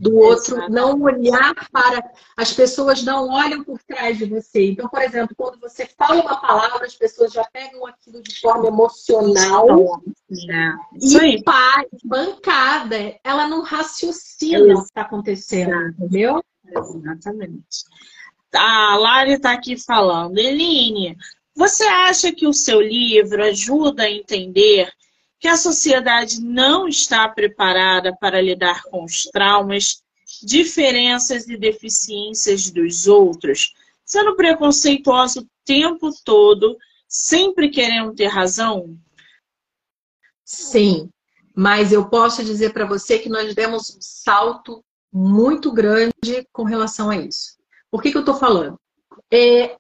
do outro Exato. não olhar para. As pessoas não olham por trás de você. Então, por exemplo, quando você fala uma palavra, as pessoas já pegam aquilo de forma emocional. Já. E pai, bancada, ela não raciocina o que está acontecendo, entendeu? Exatamente. A Lari está aqui falando. Eline, você acha que o seu livro ajuda a entender que a sociedade não está preparada para lidar com os traumas, diferenças e deficiências dos outros, sendo preconceituosa o tempo todo, sempre querendo ter razão? Sim, mas eu posso dizer para você que nós demos um salto muito grande com relação a isso. Por que, que eu estou falando? É,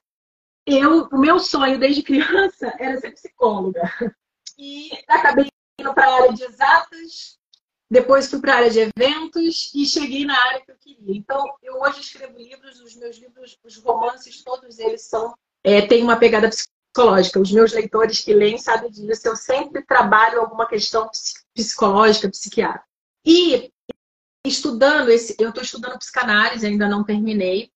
eu, o meu sonho desde criança era ser psicóloga. E acabei indo para a área de exatas, depois fui para a área de eventos e cheguei na área que eu queria. Então, eu hoje escrevo livros, os meus livros, os romances, todos eles são é, têm uma pegada psicológica. Os meus leitores que leem sabem disso. Eu sempre trabalho alguma questão psicológica, psiquiátrica. E estudando esse, eu estou estudando psicanálise, ainda não terminei,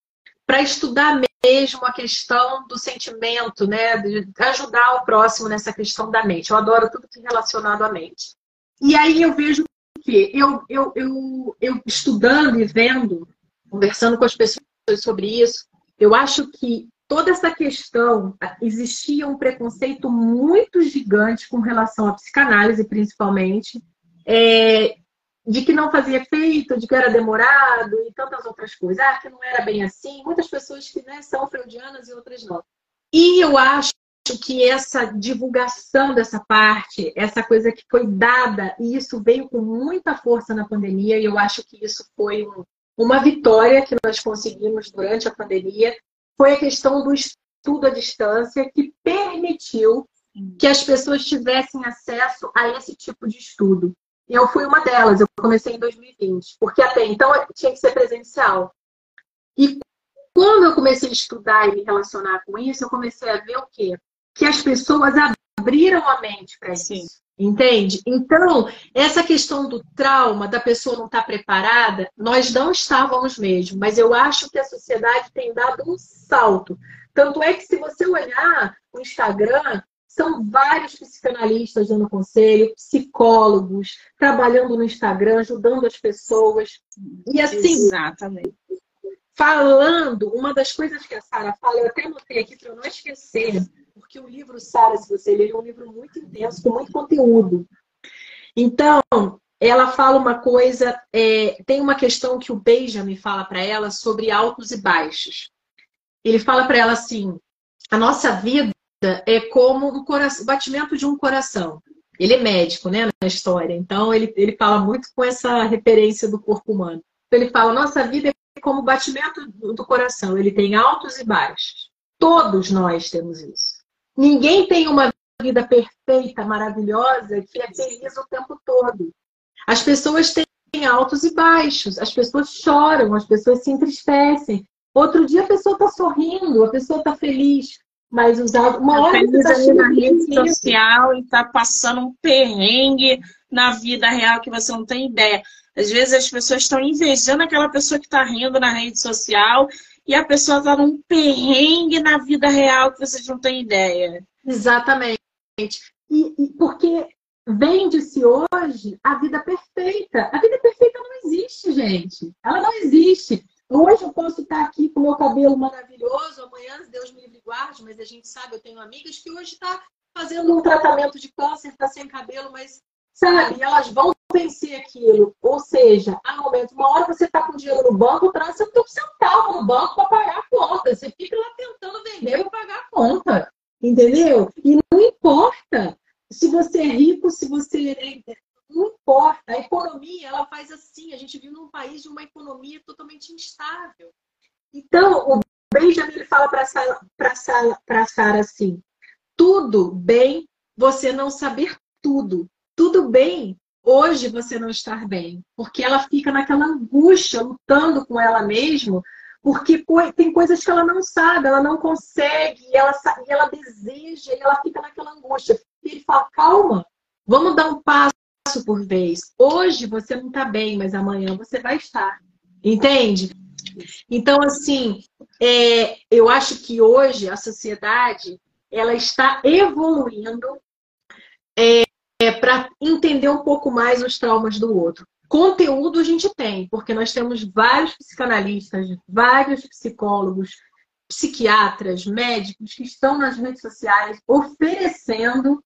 para estudar mesmo a questão do sentimento, né? De ajudar o próximo nessa questão da mente. Eu adoro tudo que é relacionado à mente. E aí eu vejo que eu, eu, eu, eu estudando e vendo, conversando com as pessoas sobre isso, eu acho que toda essa questão, existia um preconceito muito gigante com relação à psicanálise, principalmente, é, de que não fazia efeito, de que era demorado e tantas outras coisas. Ah, que não era bem assim. Muitas pessoas que né, são freudianas e outras não. E eu acho que essa divulgação dessa parte, essa coisa que foi dada, e isso veio com muita força na pandemia, e eu acho que isso foi um, uma vitória que nós conseguimos durante a pandemia, foi a questão do estudo à distância, que permitiu que as pessoas tivessem acesso a esse tipo de estudo. E eu fui uma delas, eu comecei em 2020, porque até então tinha que ser presencial. E quando eu comecei a estudar e me relacionar com isso, eu comecei a ver o quê? Que as pessoas abriram a mente para isso. Entende? Então, essa questão do trauma, da pessoa não estar tá preparada, nós não estávamos mesmo, mas eu acho que a sociedade tem dado um salto. Tanto é que, se você olhar o Instagram, são vários psicanalistas dando conselho, psicólogos, trabalhando no Instagram, ajudando as pessoas. E assim, Exatamente. falando, uma das coisas que a Sara fala, eu até anotei aqui para eu não esquecer, porque o livro Sara, se você ler, é um livro muito intenso, com muito conteúdo. Então, ela fala uma coisa, é, tem uma questão que o Benjamin fala para ela sobre altos e baixos. Ele fala para ela assim: a nossa vida é como um coração, o batimento de um coração. Ele é médico, né, na história, então ele, ele fala muito com essa referência do corpo humano. Então, ele fala: nossa vida é como o batimento do coração, ele tem altos e baixos. Todos nós temos isso. Ninguém tem uma vida perfeita, maravilhosa, que é feliz o tempo todo. As pessoas têm altos e baixos, as pessoas choram, as pessoas se entristecem. Outro dia a pessoa está sorrindo, a pessoa está feliz, mas usar uma hora você tá na rede social e está passando um perrengue na vida real que você não tem ideia. Às vezes as pessoas estão invejando aquela pessoa que está rindo na rede social e a pessoa está num perrengue na vida real que vocês não têm ideia. Exatamente. E, e porque vende-se hoje a vida perfeita. A vida perfeita não existe, gente. Ela não existe. Hoje eu posso estar aqui com o meu cabelo maravilhoso, amanhã, Deus me livre guarde, mas a gente sabe, eu tenho amigas que hoje está fazendo um tratamento de câncer, está sem cabelo, mas sabe, elas vão vencer aquilo. Ou seja, há momentos, uma hora você está com dinheiro no banco, você tem um centavo no banco para pagar a conta. Você fica lá tentando vender para pagar a conta. Entendeu? E não importa se você é rico, se você é... importa. A economia, ela faz assim. A gente vive num país de uma economia totalmente instável. Então, o Benjamin ele fala para a Sara assim: tudo bem você não saber tudo. Tudo bem hoje você não estar bem. Porque ela fica naquela angústia, lutando com ela mesma, porque tem coisas que ela não sabe, ela não consegue, e ela, e ela deseja, e ela fica naquela angústia. E ele fala: calma, vamos dar um passo por vez. Hoje você não está bem, mas amanhã você vai estar. Entende? Então, assim, é, eu acho que hoje a sociedade ela está evoluindo é, é para entender um pouco mais os traumas do outro. Conteúdo a gente tem, porque nós temos vários psicanalistas, vários psicólogos, psiquiatras, médicos que estão nas redes sociais oferecendo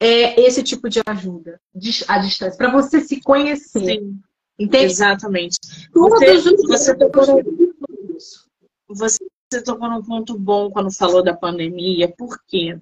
é, esse tipo de ajuda à distância, para você se conhecer. Sim, Entende? Exatamente. Todos você, os você tocou, você tocou num ponto bom quando falou da pandemia, porque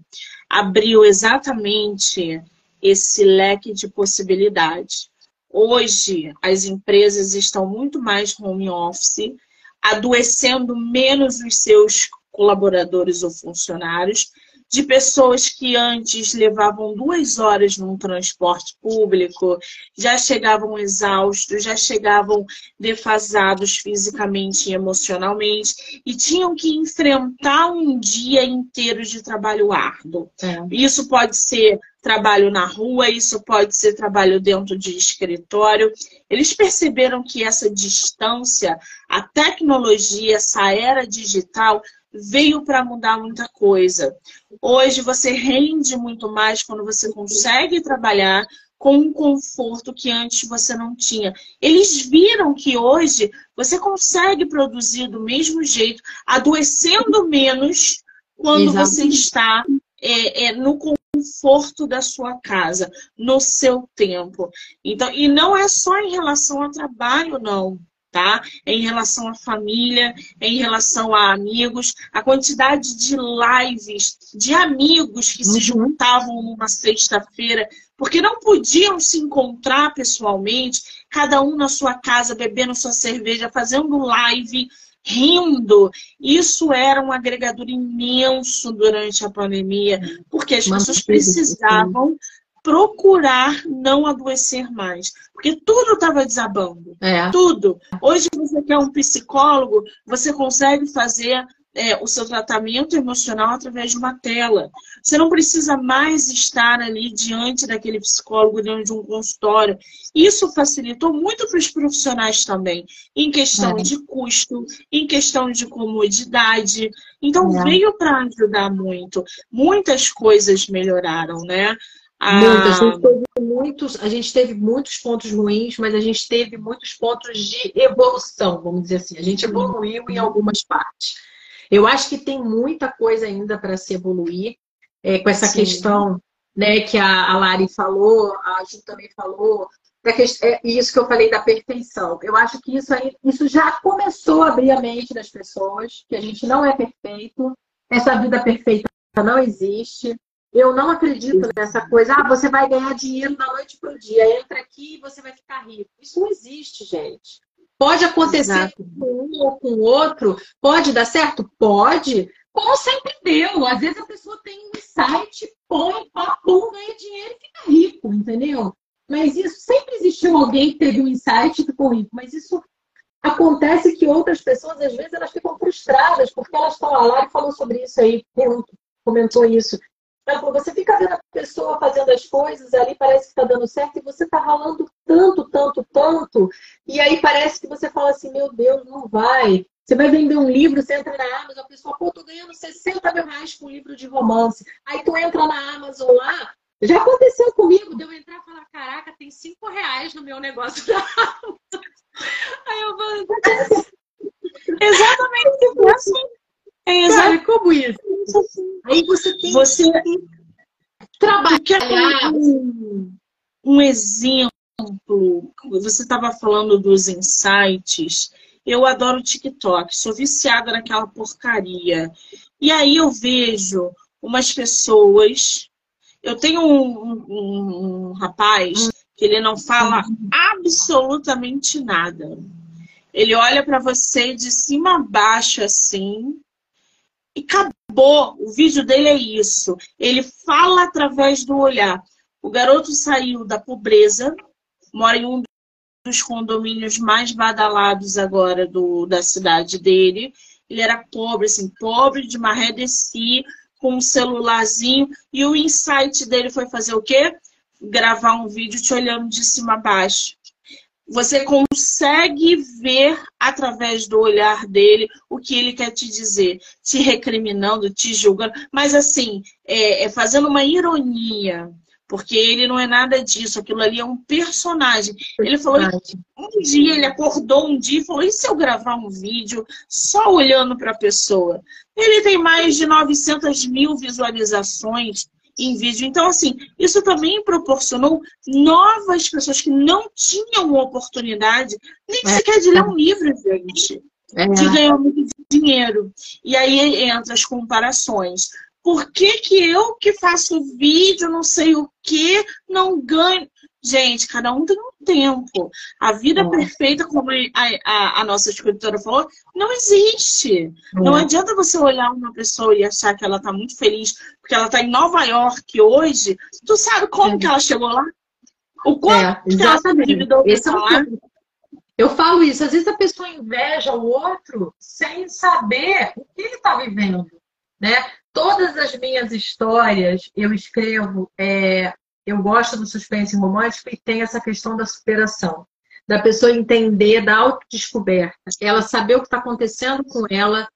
abriu exatamente esse leque de possibilidades. Hoje, as empresas estão muito mais home office, adoecendo menos os seus colaboradores ou funcionários, de pessoas que antes levavam duas horas num transporte público, já chegavam exaustos, já chegavam defasados fisicamente e emocionalmente e tinham que enfrentar um dia inteiro de trabalho árduo. É. Isso pode ser trabalho na rua, isso pode ser trabalho dentro de escritório. Eles perceberam que essa distância, a tecnologia, essa era digital veio para mudar muita coisa. Hoje você rende muito mais quando você consegue trabalhar com um conforto que antes você não tinha. Eles viram que hoje você consegue produzir do mesmo jeito, adoecendo menos quando Exatamente. você está é, é, no conforto da sua casa, no seu tempo. Então, e não é só em relação ao trabalho, não tá? Em relação à família, em relação a amigos, a quantidade de lives de amigos que uhum. se juntavam numa sexta-feira, porque não podiam se encontrar pessoalmente, cada um na sua casa, bebendo sua cerveja, fazendo live, rindo. Isso era um agregador imenso durante a pandemia, porque as pessoas precisavam procurar não adoecer mais. Porque tudo estava desabando. É. Tudo. Hoje você quer um psicólogo, você consegue fazer é, o seu tratamento emocional através de uma tela. Você não precisa mais estar ali diante daquele psicólogo dentro de um consultório. Isso facilitou muito para os profissionais também, em questão é. de custo, em questão de comodidade. Então, é. veio para ajudar muito. Muitas coisas melhoraram, né? Ah. Muitas. A gente, teve muitos, a gente teve muitos pontos ruins, mas a gente teve muitos pontos de evolução, vamos dizer assim. A gente evoluiu em algumas partes. Eu acho que tem muita coisa ainda para se evoluir. é, com essa Sim. questão né, que a, a Lari falou, a Ju também falou, é isso que eu falei da perfeição. Eu acho que isso, aí, isso já começou a abrir a mente das pessoas, que a gente não é perfeito, essa vida perfeita não existe. Eu não acredito nessa coisa, ah, você vai ganhar dinheiro da noite para o dia, entra aqui e você vai ficar rico. Isso não existe, gente. Pode acontecer Exato. com um ou com o outro, pode dar certo? Pode, como sempre deu. Às vezes a pessoa tem um insight, põe, pum, ganha dinheiro e fica rico, entendeu? Mas isso sempre existiu alguém que teve um insight e ficou rico. Mas isso acontece que outras pessoas, às vezes, elas ficam frustradas porque elas estão lá. e falou sobre isso aí, comentou isso. Ela falou, você fica vendo a pessoa fazendo as coisas ali, parece que está dando certo, e você está ralando tanto, tanto, tanto, e aí parece que você fala assim, meu Deus, não vai. Você vai vender um livro, você entra na Amazon, a pessoa, pô, tô ganhando 60 mil reais com um livro de romance. Aí tu entra na Amazon lá, já aconteceu comigo, de eu entrar e falar, caraca, tem 5 reais no meu negócio da Amazon. Aí eu falo, exatamente isso. É exatamente como isso. Aí você tem você que trabalhar. Um, um exemplo, você estava falando dos insights. Eu adoro TikTok, sou viciada naquela porcaria. E aí eu vejo umas pessoas. Eu tenho um, um, um rapaz que ele não fala absolutamente nada. Ele olha para você de cima a baixo assim e acabou. O vídeo dele é isso. Ele fala através do olhar. O garoto saiu da pobreza, mora em um dos condomínios mais badalados agora do, da cidade dele. Ele era pobre, assim, pobre de maré de si, com um celularzinho. E o insight dele foi fazer o quê? Gravar um vídeo te olhando de cima a baixo você consegue ver através do olhar dele o que ele quer te dizer, te recriminando, te julgando, mas assim, é, é, fazendo uma ironia, porque ele não é nada disso, aquilo ali é um personagem. Ele falou um dia, ele acordou um dia e falou: e se eu gravar um vídeo só olhando para a pessoa? Ele tem mais de 900 mil visualizações em vídeo. Então, assim, isso também proporcionou novas pessoas que não tinham oportunidade nem é. sequer de ler um livro, gente. É. De ganhar muito dinheiro. E aí entra as comparações. Por que, que eu que faço vídeo, não sei o que, não ganho? Gente, cada um tem um tempo. A vida é. perfeita, como a, a, a, nossa escritora falou, não existe. É. Não adianta você olhar uma pessoa e achar que ela está muito feliz porque ela está em Nova York hoje. Tu sabe como é. que ela chegou lá? O quanto é, que ela se endividou lá? Eu falo isso, às vezes a pessoa inveja o outro sem saber o que ele está vivendo. Né? Todas as minhas histórias eu escrevo é, eu gosto do suspense romântico e tem essa questão da superação, da pessoa entender, da autodescoberta, ela saber o que está acontecendo com ela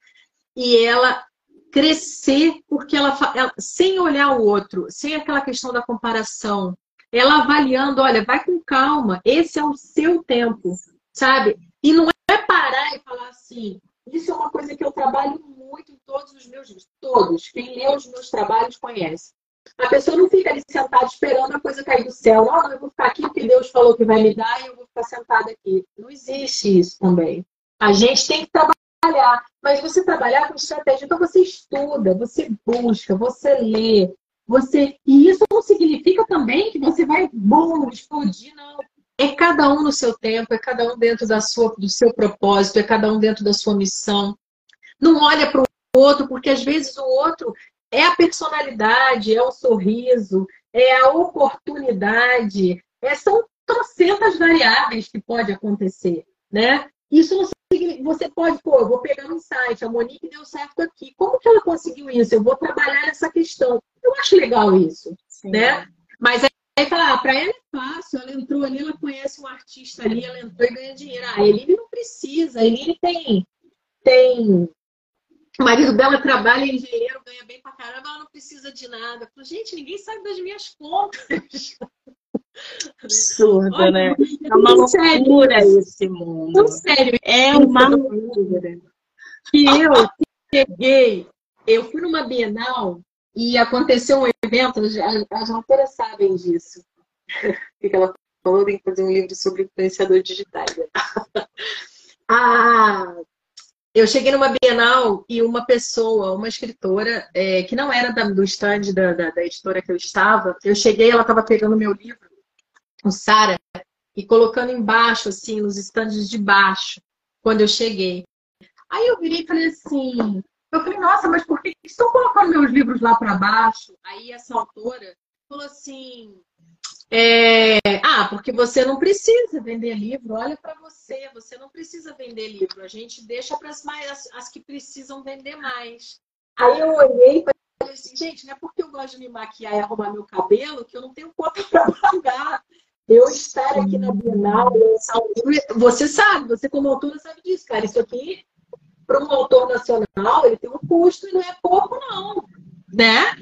e ela crescer porque ela, ela, sem olhar o outro, sem aquela questão da comparação, ela avaliando, olha, vai com calma, esse é o seu tempo, sabe? E não é parar e falar assim, isso é uma coisa que eu trabalho muito em todos os meus livros, todos. Quem lê os meus trabalhos conhece. A pessoa não fica ali sentada esperando a coisa cair do céu. Não, não, eu vou ficar aqui porque Deus falou que vai me dar e eu vou ficar sentada aqui. Não existe isso também. A gente tem que trabalhar, mas você trabalhar com estratégia. Então você estuda, você busca, você lê, você. E isso não significa também que você vai bom, explodir, não. É cada um no seu tempo, é cada um dentro da sua, do seu propósito, é cada um dentro da sua missão. Não olha para o outro, porque às vezes o outro é a personalidade, é o sorriso, é a oportunidade, é, são trocentas variáveis que pode acontecer, né? Isso não significa, você pode, pô, eu vou pegar um insight, a Monique deu certo aqui, como que ela conseguiu isso? Eu vou trabalhar essa questão. Eu acho legal isso, Sim. né? Mas aí falar, ah, para ela é fácil, ela entrou ali, ela conhece um artista ali, ela entrou e ganha dinheiro. Ah, ele não precisa, ele tem, tem o marido dela trabalha em engenheiro, ganha bem pra caramba, ela não precisa de nada. Falo, gente, ninguém sabe das minhas contas. Absurdo, Olha, né? É uma loucura esse mundo. Não, sério. É uma loucura. Que eu cheguei, eu fui numa Bienal e aconteceu um evento, as autoras sabem disso. <laughs> O que ela falou? Tem que fazer um livro sobre influenciadores digitais. <laughs> ah, eu cheguei numa Bienal e uma pessoa, uma escritora, é, que não era da, do stand da, da, da, editora que eu estava, eu cheguei, ela estava pegando meu livro, o Sara, e colocando embaixo, assim, nos stands de baixo, quando eu cheguei. Aí eu virei e falei assim, eu falei, nossa, mas por que estão colocando meus livros lá para baixo? Aí essa autora falou assim, é, ah, porque você não precisa vender livro, olha para você, você não precisa vender livro, a gente deixa para as, as que precisam vender mais. Aí eu olhei e falei assim, gente, não é porque eu gosto de me maquiar e arrumar meu cabelo que eu não tenho conta <laughs> para pagar. Eu estar aqui na Bienal, você sabe, você como autora sabe disso, cara, isso aqui para um autor nacional, ele tem um custo e não é pouco não, né?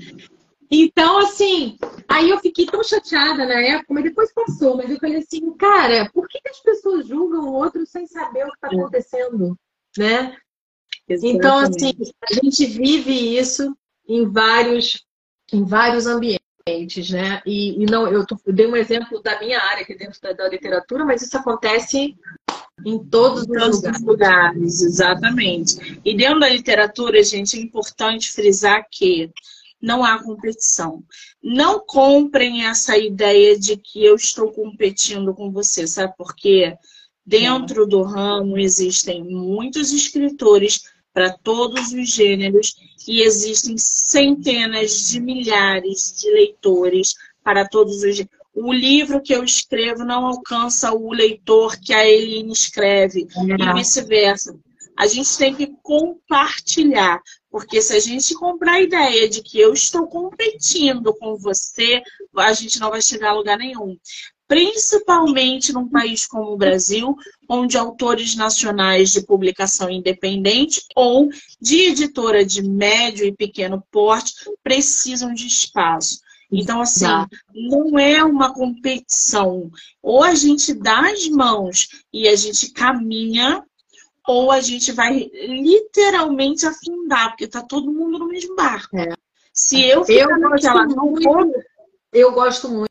Então, assim, aí eu fiquei tão chateada na época, mas depois passou. Mas eu falei assim, cara, por que, as pessoas julgam o outro sem saber o que está acontecendo, né? Exatamente. Então, assim, a gente vive isso em vários, em vários ambientes, né? E, e não, eu, tô, eu, dei um exemplo da minha área aqui dentro da, da literatura, mas isso acontece em todos, em todos os lugares. lugares. Exatamente. E dentro da literatura, gente, é importante frisar que não há competição. Não comprem essa ideia de que eu estou competindo com você, sabe por quê? Dentro do ramo existem muitos escritores para todos os gêneros e existem centenas de milhares de leitores para todos os gêneros. O livro que eu escrevo não alcança o leitor que a Eline escreve é. e vice-versa. A gente tem que compartilhar. Porque se a gente comprar a ideia de que eu estou competindo com você, a gente não vai chegar a lugar nenhum. Principalmente num país como o Brasil, onde autores nacionais de publicação independente ou de editora de médio e pequeno porte precisam de espaço. Então, assim, não é uma competição. Ou a gente dá as mãos e a gente caminha ou a gente vai literalmente afundar, porque tá todo mundo no mesmo barco. É. Se eu ficar eu naquela, não vou... Eu gosto muito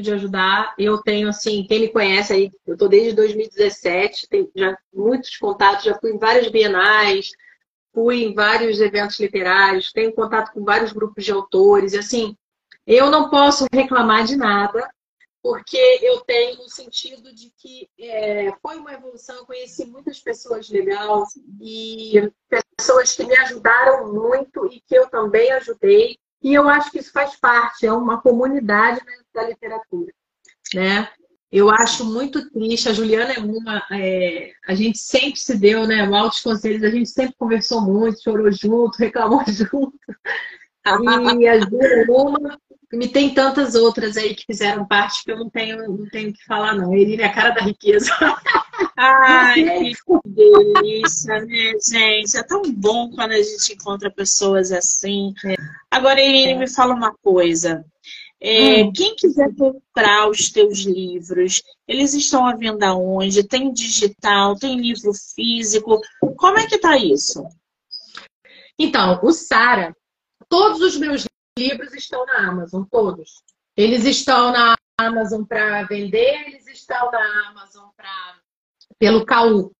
de ajudar. Eu tenho, assim, quem me conhece aí, eu tô desde 2017, tenho já muitos contatos, já fui em várias bienais, fui em vários eventos literários, tenho contato com vários grupos de autores, e assim, eu não posso reclamar de nada, porque eu tenho no sentido de que é, foi uma evolução, eu conheci muitas pessoas legais e pessoas que me ajudaram muito e que eu também ajudei. E eu acho que isso faz parte, é uma comunidade né, da literatura. Né? Eu acho muito triste, a Juliana é uma, é, a gente sempre se deu, né, altos conselhos, a gente sempre conversou muito, chorou junto, <laughs> reclamou junto. E a Juliana é uma, e tem tantas outras aí que fizeram parte que eu não tenho, não tenho o que falar, não. Ele é a cara da riqueza. <laughs> Ai, que delícia, né, gente? É tão bom quando a gente encontra pessoas assim. É. Agora, Irine, é. me fala uma coisa. É, hum. Quem quiser comprar os teus livros, eles estão à venda onde? Tem digital, tem livro físico? Como é que tá isso? Então, o Sara, todos os meus livros estão na Amazon, todos. Eles estão na Amazon para vender, eles estão na Amazon para pelo KU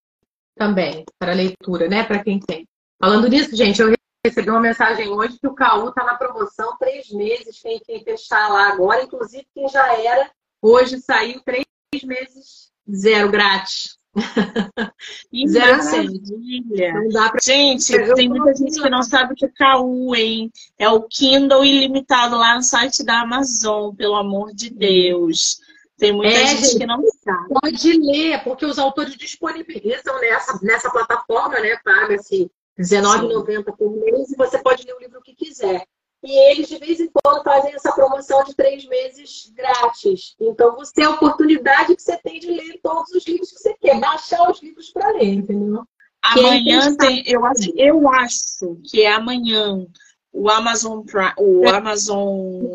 também, para leitura, né? Para quem tem. Falando nisso, gente, eu recebi uma mensagem hoje que o KU está na promoção três meses. Quem, quem testar lá agora, inclusive quem já era, hoje saiu três meses zero grátis. <laughs> Maravilha! Pra... Gente, tem muita gente que não sabe o que é KU, hein? É o Kindle ilimitado lá no site da Amazon, pelo amor de Deus. Tem muita é, gente que não sabe. Pode ler, porque os autores disponibilizam nessa, nessa plataforma, né? Paga-se R$19,90 por mês e você pode ler o livro que quiser. E eles, de vez em quando, fazem essa promoção de três meses grátis. Então, você é a oportunidade que você tem de ler todos os livros que você quer, baixar os livros para ler, entendeu? Amanhã tem, eu acho, eu acho que é amanhã o Amazon Prime, o Amazon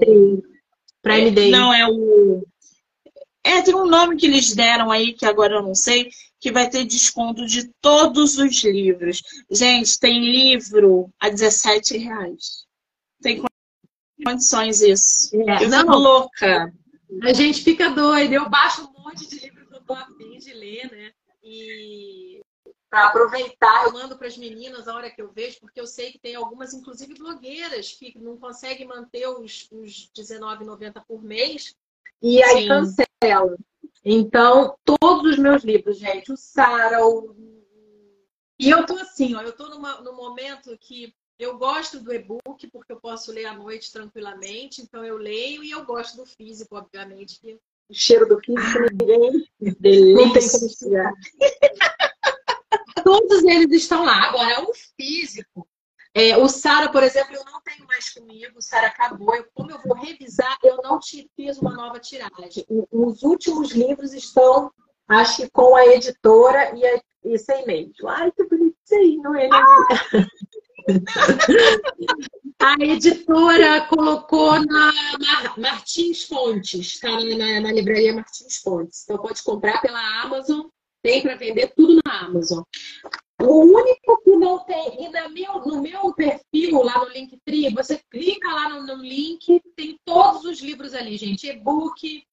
Prime Day. Não, é o. É, tem um nome que eles deram aí, que agora eu não sei, que vai ter desconto de todos os livros. Gente, tem livro a 17 reais. Tem condições isso. É, eu não, fico louca. A gente fica doida. Eu baixo um monte de livros que eu tô afim de ler, né? E para aproveitar, eu mando para as meninas a hora que eu vejo, porque eu sei que tem algumas, inclusive blogueiras, que não conseguem manter os, os R$19,90 por mês e aí Sim. cancelam. Então, todos os meus livros, gente, o Sara, o... e eu tô assim, ó, eu tô numa, num momento que eu gosto do e-book porque eu posso ler à noite tranquilamente, então eu leio e eu gosto do físico, obviamente. O cheiro do físico ninguém delícia. <laughs> Todos eles estão lá. Agora, o físico, é, o Sara, por exemplo, eu não tenho mais comigo, o Sara acabou. Eu, como eu vou revisar, eu não te, fiz uma nova tiragem. Os últimos livros estão, acho que com a editora e, a, e sem e-mail. Ai, que bonitinho, não é? Ah! <laughs> A editora colocou na Martins Fontes, está na, na, livraria Martins Fontes. Então pode comprar pela Amazon, tem para vender tudo na Amazon. O único que não tem, e no meu, no meu perfil lá no Linktree, você clica lá no, no link, tem todos os livros ali, gente. E-book,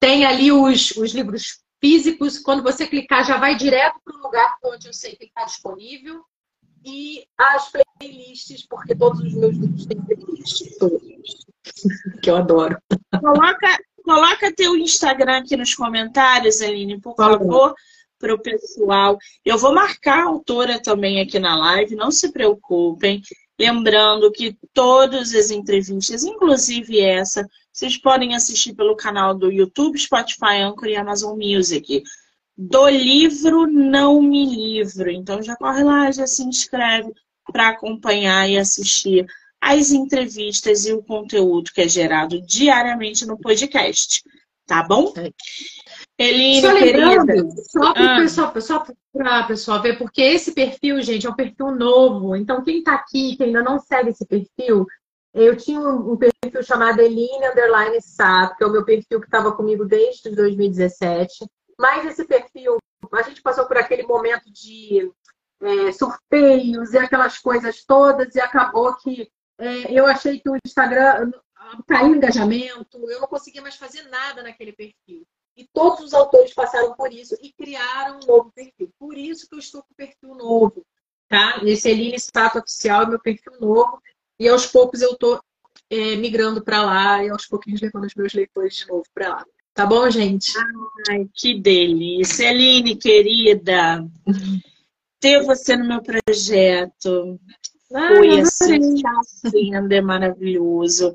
tem ali os, os livros físicos. Quando você clicar, já vai direto para o lugar onde eu sei que está disponível e as playlists, porque todos os meus livros têm playlists, todos, <laughs> que eu adoro. Coloca, coloca teu Instagram aqui nos comentários, Aline, por favor, para o pessoal. Eu vou marcar a autora também aqui na live, não se preocupem. Lembrando que todas as entrevistas, inclusive essa, vocês podem assistir pelo canal do YouTube, Spotify, Anchor e Amazon Music do livro Não Me Livro. Então já corre lá, já se inscreve para acompanhar e assistir as entrevistas e o conteúdo que é gerado diariamente no podcast. Tá bom? É. Eline, só lembrando, só para ah. pessoal, só para pessoal ver, porque esse perfil, gente, é um perfil novo. Então, quem está aqui, que ainda não segue esse perfil, eu tinha um perfil chamado Eline Underline Sato, que é o meu perfil que estava comigo desde 2017. Mas esse perfil, a gente passou por aquele momento de é, sorteios e aquelas coisas todas, e acabou que é, eu achei que o Instagram caiu engajamento, eu não conseguia mais fazer nada naquele perfil. E todos os autores passaram por isso e criaram um novo perfil. Por isso que eu estou com o perfil novo. Tá? Esse Eline Stato Oficial é meu perfil novo. E aos poucos eu estou é, migrando para lá e aos pouquinhos levando os meus leitores de novo para lá. Tá bom, gente? Ai, que delícia. Aline, querida, ter você no meu projeto foi assim, sendo é maravilhoso.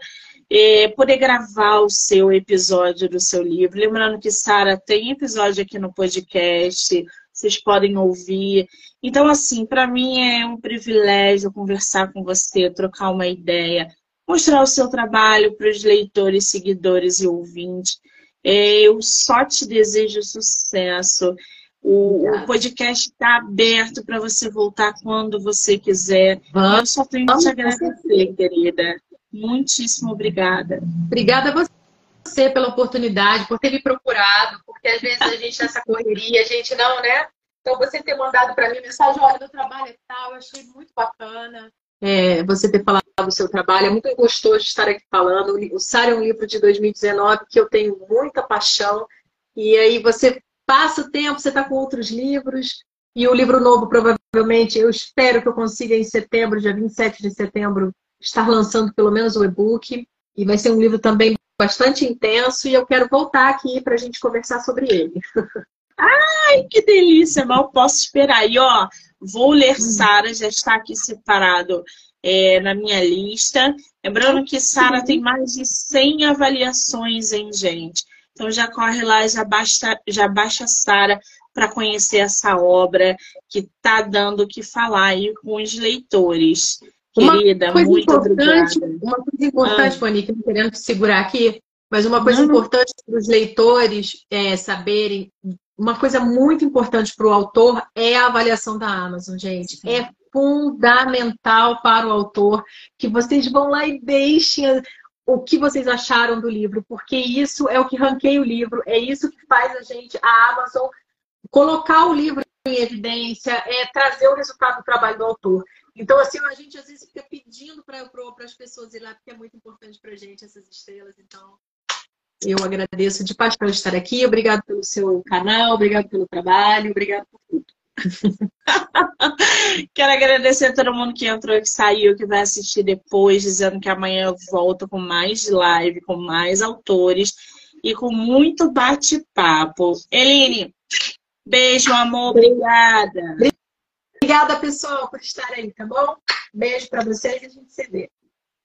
É, poder gravar o seu episódio do seu livro. Lembrando que, Sara, tem episódio aqui no podcast, vocês podem ouvir. Então, assim, para mim é um privilégio conversar com você, trocar uma ideia, mostrar o seu trabalho para os leitores, seguidores e ouvintes. Eu só te desejo sucesso. O, o podcast está aberto para você voltar quando você quiser. Vamos, eu só tenho que te agradecer, querida. Muitíssimo obrigada. Obrigada a você pela oportunidade, por ter me procurado, porque às vezes a gente nessa correria, a gente não, né? Então você ter mandado para mim mensagem, olha, meu trabalho é tal, eu achei muito bacana é, você ter falado do seu trabalho. É muito gostoso estar aqui falando. O SAR é um livro de 2019 que eu tenho muita paixão. E aí você passa o tempo, você está com outros livros. E o livro novo, provavelmente, eu espero que eu consiga em setembro, dia 27 de setembro, estar lançando pelo menos o e-book. E vai ser um livro também bastante intenso. E eu quero voltar aqui para a gente conversar sobre ele. <laughs> Ai, que delícia! Mal posso esperar. E ó, vou ler hum. Sara, já está aqui separado é, na minha lista. Lembrando que Sara tem mais de 100 avaliações, hein, gente? Então já corre lá, já baixa, já baixa Sara para conhecer essa obra que está dando o que falar aí com os leitores. Querida, muito obrigada. Uma coisa importante, ah. Monique, não querendo te segurar aqui, mas uma coisa não. importante para os leitores é, saberem, uma coisa muito importante para o autor é a avaliação da Amazon, gente. É fundamental para o autor que vocês vão lá e deixem o que vocês acharam do livro, porque isso é o que ranqueia o livro, é isso que faz a gente, a Amazon, colocar o livro em evidência, é trazer o resultado do trabalho do autor. Então, assim, a gente às vezes fica pedindo para as pessoas ir lá, porque é muito importante para a gente essas estrelas. Então, eu agradeço de paixão estar aqui. Obrigado pelo seu canal, obrigado pelo trabalho, obrigado por tudo. <laughs> Quero agradecer a todo mundo que entrou, que saiu, que vai assistir depois, dizendo que amanhã eu volto com mais live, com mais autores e com muito bate-papo. Eline, beijo, amor, obrigada. Obrigada, pessoal, por estar aí, tá bom? Beijo para vocês e a gente se vê.